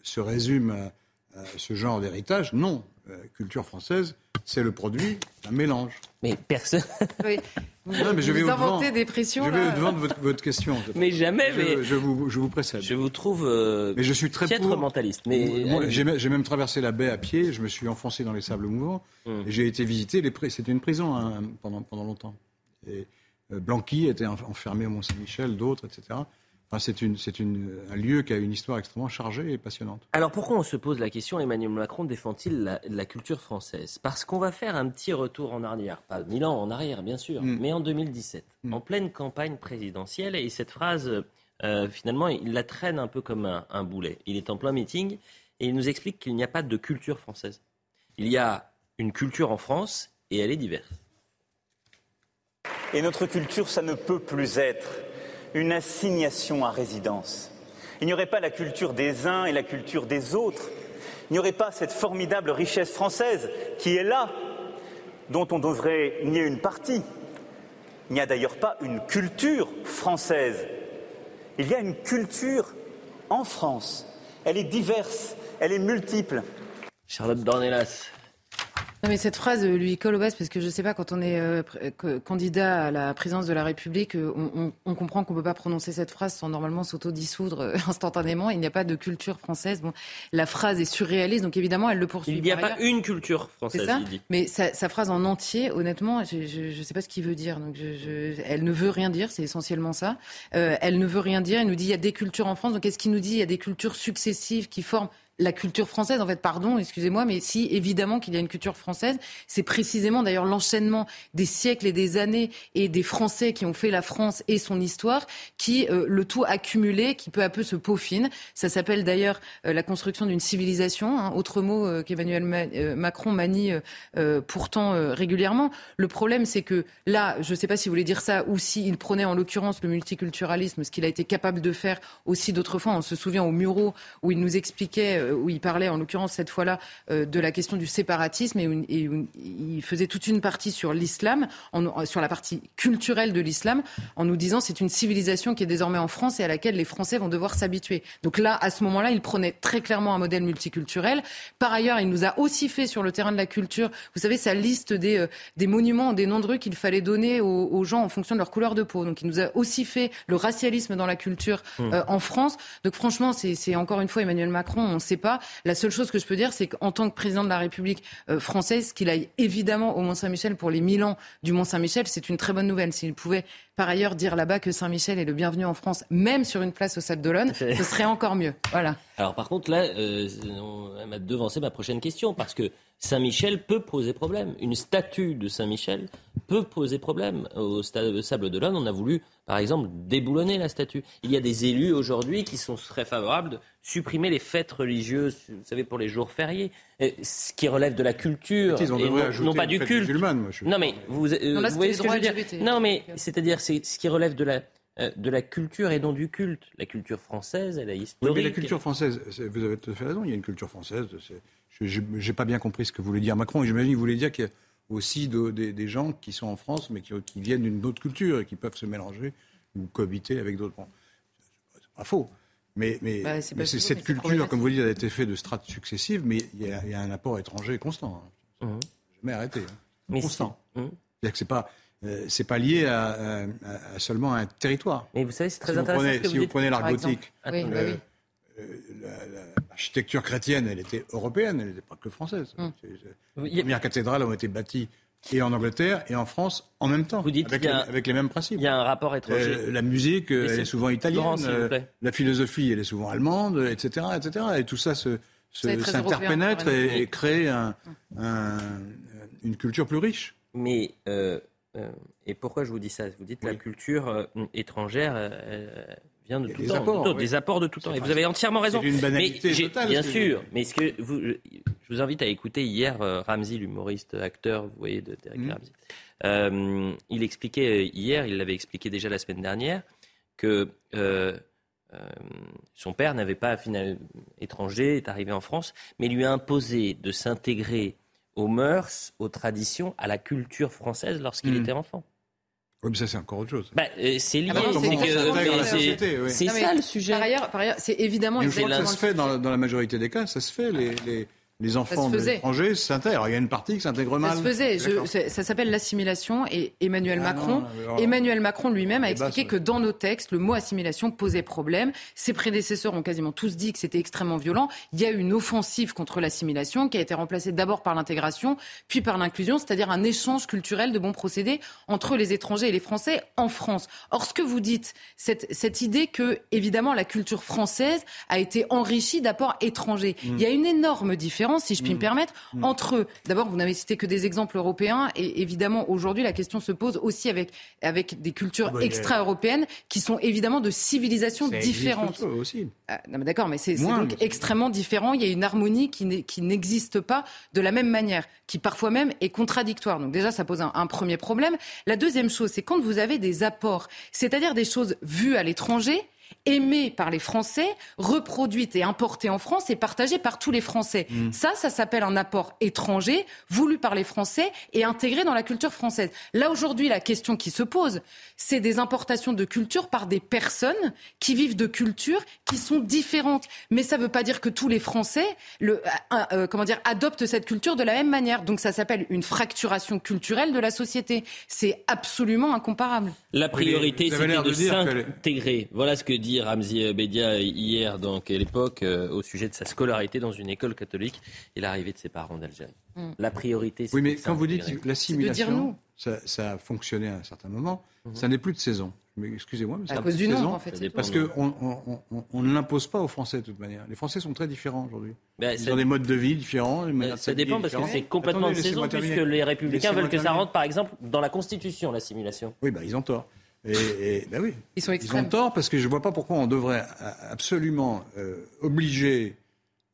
se résume à, à ce genre d'héritage, non. La culture française, c'est le produit d'un mélange. Mais personne. Oui. Vous, non, mais je vais vous inventer des pressions. Je vais là. au devant de votre, votre question. Mais jamais. Je, mais je, vous, je vous précède. Je vous trouve. Euh, mais je suis très pour... mentaliste. Mais j'ai même traversé la baie à pied. Je me suis enfoncé dans les sables mouvants. Hum. Et j'ai été visiter les. C'était une prison hein, pendant pendant longtemps. Et euh, Blanqui était enfermé au Mont Saint-Michel, d'autres, etc. Enfin, c'est une, une, un lieu qui a une histoire extrêmement chargée et passionnante. Alors pourquoi on se pose la question, Emmanuel Macron défend-il la, la, culture française? Parce qu'on va faire un petit retour en arrière, pas mille ans en arrière bien sûr, mm. mais en 2017, mm. en pleine campagne présidentielle, et cette phrase, euh, finalement, il la traîne un peu comme un, un boulet. Il est en plein meeting et il nous explique qu'il n'y a pas de culture française. Il y a une culture en France et elle est diverse. Et notre culture, ça ne peut plus être une assignation à résidence. Il n'y aurait pas la culture des uns et la culture des autres. Il n'y aurait pas cette formidable richesse française qui est là, dont on devrait nier une partie. Il n'y a d'ailleurs pas une culture française. Il y a une culture en France. Elle est diverse, elle est multiple. Charlotte Dornelas, non mais cette phrase lui colle au bas parce que je sais pas quand on est euh, candidat à la présidence de la République, on, on, on comprend qu'on peut pas prononcer cette phrase sans normalement s'auto-dissoudre euh, instantanément. Il n'y a pas de culture française. Bon, la phrase est surréaliste, donc évidemment elle le poursuit. Il n'y a pas une culture française. Ça. Il dit. Mais sa, sa, phrase en entier, honnêtement, je ne sais pas ce qu'il veut dire. Donc je, je, elle ne veut rien dire. C'est essentiellement ça. Euh, elle ne veut rien dire. Elle nous dit il y a des cultures en France. Donc qu'est-ce qu'il nous dit Il y a des cultures successives qui forment la culture française, en fait, pardon, excusez-moi, mais si évidemment qu'il y a une culture française, c'est précisément d'ailleurs l'enchaînement des siècles et des années et des Français qui ont fait la France et son histoire, qui euh, le tout accumulé, qui peu à peu se peaufine. Ça s'appelle d'ailleurs euh, la construction d'une civilisation, hein, autre mot euh, qu'Emmanuel Ma Macron manie pourtant régulièrement. Le problème, c'est que là, je ne sais pas si vous voulez dire ça ou s'il prenait en l'occurrence le multiculturalisme, ce qu'il a été capable de faire aussi d'autres fois. On se souvient au Murau où il nous expliquait où il parlait, en l'occurrence cette fois-là, euh, de la question du séparatisme et où, et où il faisait toute une partie sur l'islam, sur la partie culturelle de l'islam, en nous disant c'est une civilisation qui est désormais en France et à laquelle les Français vont devoir s'habituer. Donc là, à ce moment-là, il prenait très clairement un modèle multiculturel. Par ailleurs, il nous a aussi fait sur le terrain de la culture, vous savez, sa liste des, euh, des monuments, des noms de rues qu'il fallait donner aux, aux, gens en fonction de leur couleur de peau. Donc il nous a aussi fait le racialisme dans la culture mmh. euh, en France. Donc franchement, c'est encore une fois Emmanuel Macron, on sait pas. La seule chose que je peux dire, c'est qu'en tant que président de la République euh, française, qu'il aille évidemment au Mont-Saint-Michel pour les 1000 ans du Mont-Saint-Michel, c'est une très bonne nouvelle. S'il pouvait Par ailleurs, dire là-bas que Saint-Michel est le bienvenu en France, même sur une place au Sable d'Olonne, ce serait encore mieux. Voilà. Alors par contre, là, euh, on m'a devancé ma prochaine question, parce que Saint-Michel peut poser problème. Une statue de Saint-Michel peut poser problème. Au stade Sable d'Olonne, on a voulu, par exemple, déboulonner la statue. Il y a des élus aujourd'hui qui sont très favorables de supprimer les fêtes religieuses, vous savez, pour les jours fériés, ce qui relève de la culture, et non, pas du culte. Non mais vous, euh, vous voyez ce que je veux dire Non mais c'est-à-dire c'est ce qui relève de la euh, de la culture et non du culte. La culture française, elle est historique. Oui, mais la culture française, vous avez tout à fait raison, il y a une culture française. Je n'ai pas bien compris ce que voulait dire Macron. J'imagine qu'il voulait dire qu'il y a aussi des gens qui sont en France, mais qui, viennent d'une autre culture et qui peuvent se mélanger ou cohabiter avec d'autres. Bon, c'est pas faux. Mais, mais, bah, cette culture, comme vous dites, a été faite de strates successives, mais il y, a, un apport étranger constant. Hein. Mmh. Jamais arrêté. Hein. constant. Mmh. C'est-à-dire que c'est pas euh, c'est pas lié à, seulement un territoire. Mais vous savez, c'est très intéressant. si vous prenez l'art gothique, oui, bah l'architecture chrétienne, elle était européenne, elle n'était pas que française. Les premières cathédrales ont été bâties et en Angleterre et en France en même temps, avec, les, mêmes principes. Il y a un rapport étranger. Euh, la musique, elle est souvent italienne. Euh, la philosophie, elle est souvent allemande, etc., etc. Et tout ça s'interpénètre et, crée une culture plus riche. Mais euh, et pourquoi je vous dis ça? Vous dites la culture euh, étrangère euh, vient de tout temps, des apports de tout temps. Et vous avez entièrement raison. Une banalité totale. Bien sûr, mais ce que vous, je vous invite à écouter hier Ramsey, l'humoriste acteur, vous voyez, de Derek mmh. il expliquait hier, il l'avait expliqué déjà la semaine dernière, que son père n'avait pas final étranger, est arrivé en France, mais lui a imposé de s'intégrer aux mœurs, aux traditions, à la culture française lorsqu'il hmm. était enfant. Oui, mais ça, c'est encore autre chose. Bah, euh, c'est lié. c'est ça le sujet. Par ailleurs, par ailleurs c'est évidemment exactement. Ça se fait dans, dans, la majorité des cas, ça se fait. Les, les, les enfants de l'étranger s'intègrent. Il y a une partie qui s'intègre mal. Ça se faisait. ça s'appelle l'assimilation. Et Emmanuel ah Macron, Emmanuel Macron lui-même a expliqué que dans nos textes, le mot assimilation posait problème. Ses prédécesseurs ont quasiment tous dit que c'était extrêmement violent. Il y a eu une offensive contre l'assimilation qui a été remplacée d'abord par l'intégration, puis par l'inclusion, c'est-à-dire un échange culturel de bons procédés entre les étrangers et les Français en France. Or, ce que vous dites, cette, cette idée que, évidemment, la culture française a été enrichie d'apports étrangers. Mm. Il y a une énorme différence si je puis me mm. permettre, mm. entre eux. D'abord, vous n'avez cité que des exemples européens, et évidemment, aujourd'hui, la question se pose aussi avec, avec des cultures ah bah, extra-européennes qui sont évidemment de civilisations différentes. Aussi. Ah, d'accord, mais c'est donc extrêmement différent. Il y a une harmonie qui n'existe pas de la même manière, qui parfois même est contradictoire. Donc déjà, ça pose un, un premier problème. La deuxième chose, c'est quand vous avez des apports, c'est-à-dire des choses vues à l'étranger, aimée par les Français, reproduite et importée en France et partagée par tous les Français. Mm. Ça, ça s'appelle un apport étranger, voulu par les Français et intégré dans la culture française. Là, aujourd'hui, la question qui se pose, c'est des importations de culture par des personnes qui vivent de cultures qui sont différentes. Mais ça ne veut pas dire que tous les Français le, euh, euh, comment dire, adoptent cette culture de la même manière. Donc ça s'appelle une fracturation culturelle de la société. C'est absolument incomparable. La priorité, c'est de s'intégrer. Voilà ce que dit Ramzi Bedia hier, donc à l'époque, euh, au sujet de sa scolarité dans une école catholique et l'arrivée de ses parents d'Algérie. Hmm. La priorité, c'est Oui, mais quand vous dites l'assimilation, ça, ça, a fonctionné à un certain moment, mhm. ça n'est plus de saison. Excusez-moi, mais à cause du nom, en fait. Parce qu'on on, ne l'impose pas aux Français de toute manière. Les Français sont très différents aujourd'hui. Ben, Ils ont des modes de vie différents. ça dépend parce que c'est complètement de saison, puisque les Républicains veulent que ça rentre, par exemple, dans la Constitution, l'assimilation. Oui, bah, ils ont tort. Et, ben oui. Ils sont Ils ont tort parce que je ne vois pas pourquoi on devrait absolument euh, obliger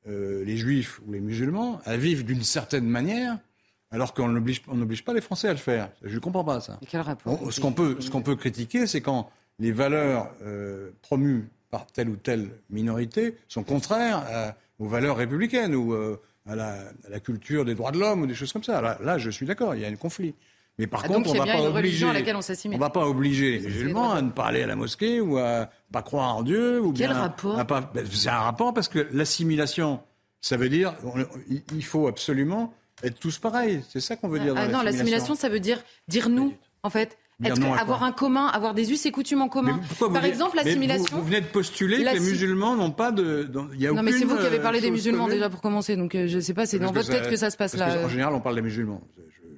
euh, les juifs ou les musulmans à vivre d'une certaine manière alors qu'on n'oblige pas les Français à le faire. Je ne comprends pas ça. quel rapport Ce qu'on peut, peut, critiquer, c'est quand les valeurs euh, promues par telle ou telle minorité sont contraires aux valeurs républicaines ou à, la, culture des droits de l'homme ou des choses comme ça. Là, je suis d'accord, il y a un conflit. Mais par ah, contre, on ne va pas obliger, on va pas obliger les musulmans à ne pas aller à la mosquée ou à pas croire en Dieu ou Quel rapport ben, C'est un rapport parce que l'assimilation, ça veut dire il faut absolument être tous pareils. C'est ça qu'on veut dire. Ah, non, l'assimilation, ça veut dire dire nous, en fait. avoir un commun, avoir des us et coutumes en commun. Par exemple, l'assimilation. Vous, venez de postuler que les musulmans n'ont pas de. y a non, mais c'est vous qui avez parlé des musulmans déjà pour commencer, donc euh, je ne sais pas, c'est dans votre tête que ça se passe là. En général, on parle des musulmans.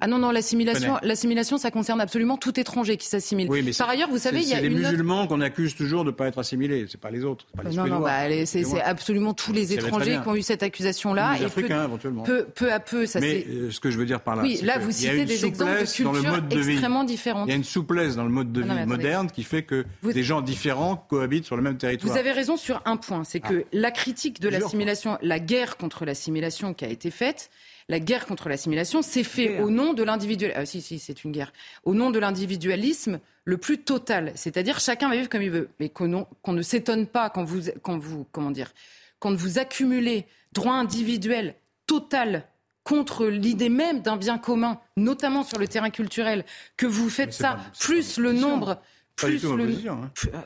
Ah non, non, l'assimilation, l'assimilation, ça concerne absolument tout étranger qui s'assimile. Oui, mais Par ailleurs, vous savez, il y a les une musulmans qu'on accuse toujours de ne pas être assimilés, c'est pas les autres. Pas les non, non, bah, c'est absolument tous les étrangers qui ont eu cette accusation-là. Les Africains, éventuellement. Peu, peu, à peu, ça Mais euh, ce que je veux dire par là, oui, là, vous citez des exemples de cultures extrêmement différentes. Il y a une souplesse dans le mode de vie moderne qui fait que des gens différents cohabitent sur le même territoire. Vous avez raison sur un point, c'est que ah. la critique de l'assimilation, la guerre contre l'assimilation qui a été faite, la guerre contre l'assimilation s'est faite au nom de l'individualisme. Ah, si, si, c'est une guerre. Au nom de l'individualisme le plus total. C'est-à-dire chacun va vivre comme il veut. Mais qu'on ne s'étonne pas quand vous, quand vous, comment dire, quand vous accumulez droit individuel total contre l'idée même d'un bien commun, notamment sur le terrain culturel, que vous faites ça, plus le nombre, plus le, hein. euh,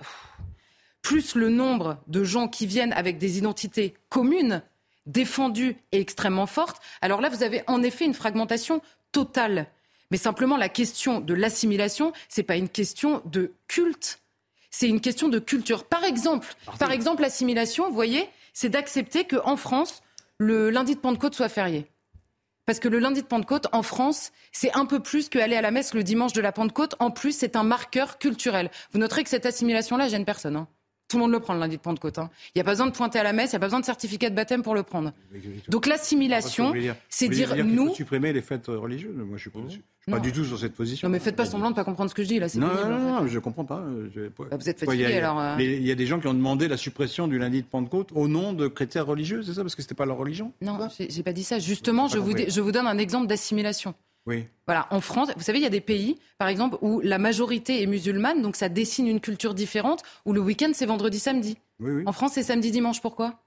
plus le nombre de gens qui viennent avec des identités communes, défendue et extrêmement forte, alors là, vous avez en effet une fragmentation totale. Mais simplement, la question de l'assimilation, ce n'est pas une question de culte, c'est une question de culture. Par exemple, par exemple, l'assimilation, vous voyez, c'est d'accepter qu'en France, le lundi de Pentecôte soit férié. Parce que le lundi de Pentecôte, en France, c'est un peu plus qu'aller à la messe le dimanche de la Pentecôte. En plus, c'est un marqueur culturel. Vous noterez que cette assimilation-là gêne personne. Hein. Tout le monde le prend le lundi de Pentecôte. Hein. Il n'y a pas besoin de pointer à la messe, il n'y a pas besoin de certificat de baptême pour le prendre. Donc l'assimilation, c'est dire, dire nous. Faut supprimer les fêtes religieuses. Moi, je suis pas, suis pas du tout sur cette position. Non, mais faites pas semblant de ne pas comprendre ce que je dis là. Non, non, non, je comprends pas. Bah, vous êtes fatigué alors. Euh. Il y a des gens qui ont demandé la suppression du lundi de Pentecôte au nom de critères religieux, c'est ça Parce que c'était pas leur religion Non, j'ai pas dit ça. Justement, je vous, je vous donne un exemple d'assimilation. Oui. Voilà, en France, vous savez, il y a des pays, par exemple, où la majorité est musulmane, donc ça dessine une culture différente, où le week-end c'est vendredi, samedi. En France, c'est samedi, dimanche. Pourquoi?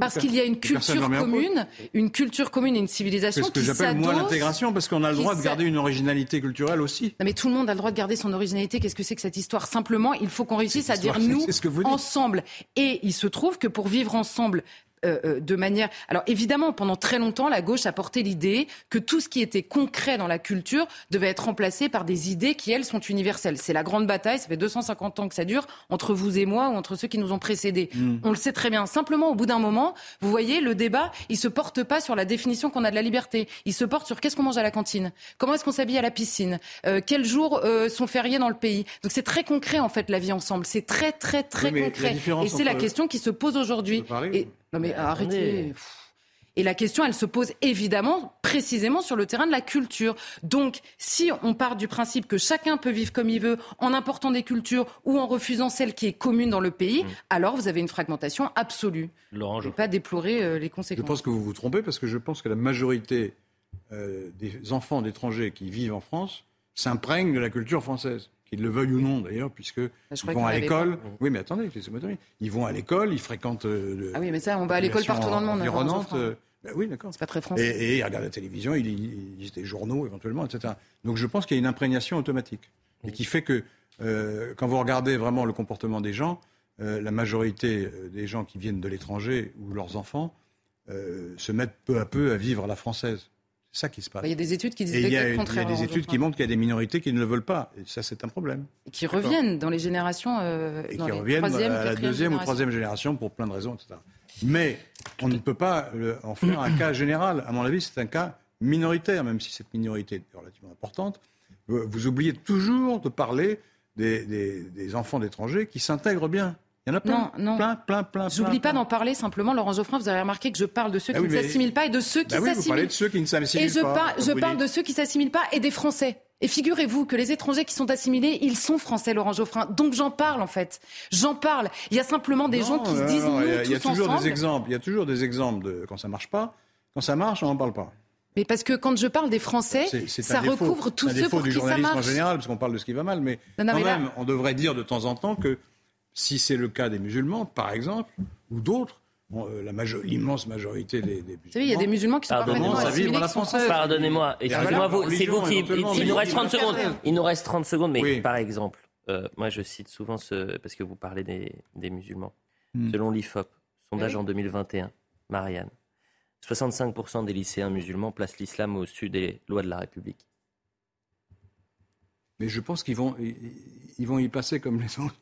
Parce qu'il y a une culture commune, une culture commune et une civilisation. C'est ce que j'appelle moi l'intégration, parce qu'on a le droit de garder une originalité culturelle aussi. Non, mais tout le monde a le droit de garder son originalité. Qu'est-ce que c'est que cette histoire? Simplement, il faut qu'on réussisse à dire nous ensemble. Et il se trouve que pour vivre ensemble, euh, euh, de manière. Alors évidemment, pendant très longtemps, la gauche a porté l'idée que tout ce qui était concret dans la culture devait être remplacé par des idées qui, elles, sont universelles. C'est la grande bataille, ça fait 250 ans que ça dure, entre vous et moi ou entre ceux qui nous ont précédés. Mm. On le sait très bien. Simplement, au bout d'un moment, vous voyez, le débat, il se porte pas sur la définition qu'on a de la liberté. Il se porte sur qu'est-ce qu'on mange à la cantine, comment est-ce qu'on s'habille à la piscine, euh, quels jours sont fériés dans le pays? Donc c'est très concret, en fait, la vie ensemble. C'est très, très, très concret. Et c'est la question qui se pose aujourd'hui. Non mais arrêtez. Et la question, elle se pose évidemment précisément sur le terrain de la culture. Donc, si on part du principe que chacun peut vivre comme il veut en important des cultures ou en refusant celle qui est commune dans le pays, mm. alors vous avez une fragmentation absolue. Laurent, je ne pas déplorer euh, les conséquences. Je pense que vous vous trompez parce que je pense que la majorité euh, des enfants d'étrangers qui vivent en France s'imprègnent de la culture française qu'ils le veuillent ou non d'ailleurs, puisque ils vont à l'école. Oui, mais attendez, ils vont à l'école, ils fréquentent. Euh, ah oui, mais ça, on va à l'école partout dans le monde. Environnante. Euh, bah oui, d'accord. C'est pas très français. Et, ils regardent la télévision, ils, lisent des journaux éventuellement, etc. Donc je pense qu'il y a une imprégnation automatique et qui fait que euh, quand vous regardez vraiment le comportement des gens, la majorité des gens qui viennent de l'étranger ou leurs enfants se mettent peu à peu à vivre à la française. C'est ça qui se passe. Il y a des études qui disent le contraire. Il y a des études qui montrent qu'il y a des minorités qui ne le veulent pas. Et ça, c'est un problème. Et qui reviennent dans les générations. Euh, et qui reviennent à la deuxième ou troisième génération pour plein de raisons, etc. Mais on ne peut pas en faire un cas général. À mon avis, c'est un cas minoritaire, même si cette minorité est relativement importante. Vous oubliez toujours de parler des, des enfants d'étrangers qui s'intègrent bien. Il y en a plein. Non, non. Plein, plein, plein. J'oublie pas d'en parler simplement, Laurent Geoffrin. Vous avez remarqué que je parle de ceux ah qui ne s'assimilent pas et de ceux qui s'assimilent. Bah vous parlez de ceux qui ne s'assimilent pas. Et je, parle de ceux qui s'assimilent pas et des Français. Et figurez-vous que les étrangers qui sont assimilés, ils sont français, Laurent Geoffrin. Donc j'en parle en fait. J'en parle. Il y a simplement des gens qui se disent non, Il y a, toujours des exemples. Il y a toujours des exemples de quand ça marche pas. Quand ça marche, on n'en parle pas. Mais parce que quand je parle des Français, ça recouvre tous ceux pour qui ça marche. en général, parce qu'on parle de ce qui va mal. Mais quand même, on devrait dire de temps en temps que si c'est le cas des musulmans, par exemple, ou d'autres, euh, l'immense majorité des, musulmans. Vous savez, il y a des musulmans qui sont parfaitement assimilés, la française. Pardonnez-moi, excusez-moi, c'est vous qui. Il nous reste 30 secondes. Il nous reste 30 secondes, mais par exemple, euh, moi je cite souvent ce. Parce que vous parlez des, musulmans. Hmm. Selon l'IFOP, sondage en 2021, Marianne, 65% des lycéens musulmans placent l'islam au-dessus des lois de la République. Mais je pense qu'ils vont, ils vont y passer comme les autres.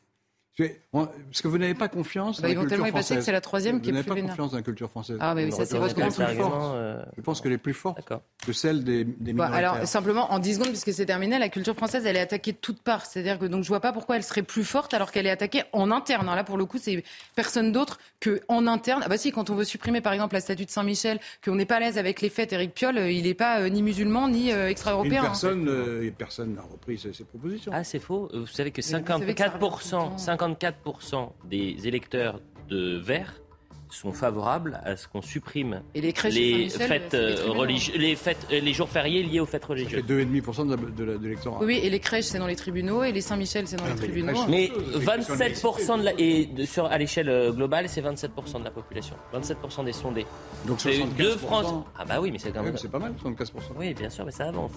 Parce que vous n'avez pas confiance bah, dans la culture française. que c'est la troisième qui est plus Vous n'avez pas confiance dans la culture française. Ah, mais oui, ça c'est votre argument. Euh... Je pense qu'elle est plus forte que celle des, des bah, Alors, simplement, en 10 secondes, puisque c'est terminé, la culture française, elle est attaquée de toutes parts. C'est-à-dire que donc, je vois pas pourquoi elle serait plus forte alors qu'elle est attaquée en interne. Là, pour le coup, c'est personne d'autre qu'en interne. Ah bah si, quand on veut supprimer, par exemple, la statue de Saint-Michel, qu'on n'est pas à l'aise avec les fêtes, Éric Piolle, il n'est pas euh, ni musulman, ni euh, extra-européen. Hein. Personne hein. personne n'a repris ses, propositions. Ah, c'est faux. Vous savez que 54%, 54% des électeurs de Vert sont favorables à ce qu'on supprime les, fêtes religieuses, les fêtes, les jours fériés liés aux fêtes religieuses. Ça fait 2,5% de, l'électorat. Oui, et les crèches c'est dans les tribunaux et les Saint-Michel c'est dans les tribunaux. Mais 27% de la, et sur, à l'échelle euh, globale c'est 27% de la population, 27% des sondés. Donc c'est deux France. Ah bah oui, mais c'est quand même. c'est pas mal, 75%. Oui, bien sûr, mais ça avance.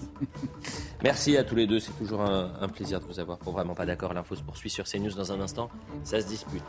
Merci à tous les deux, c'est toujours un, un plaisir de vous avoir. Pour vraiment pas d'accord, l'info se poursuit sur CNews dans un instant. Ça se dispute.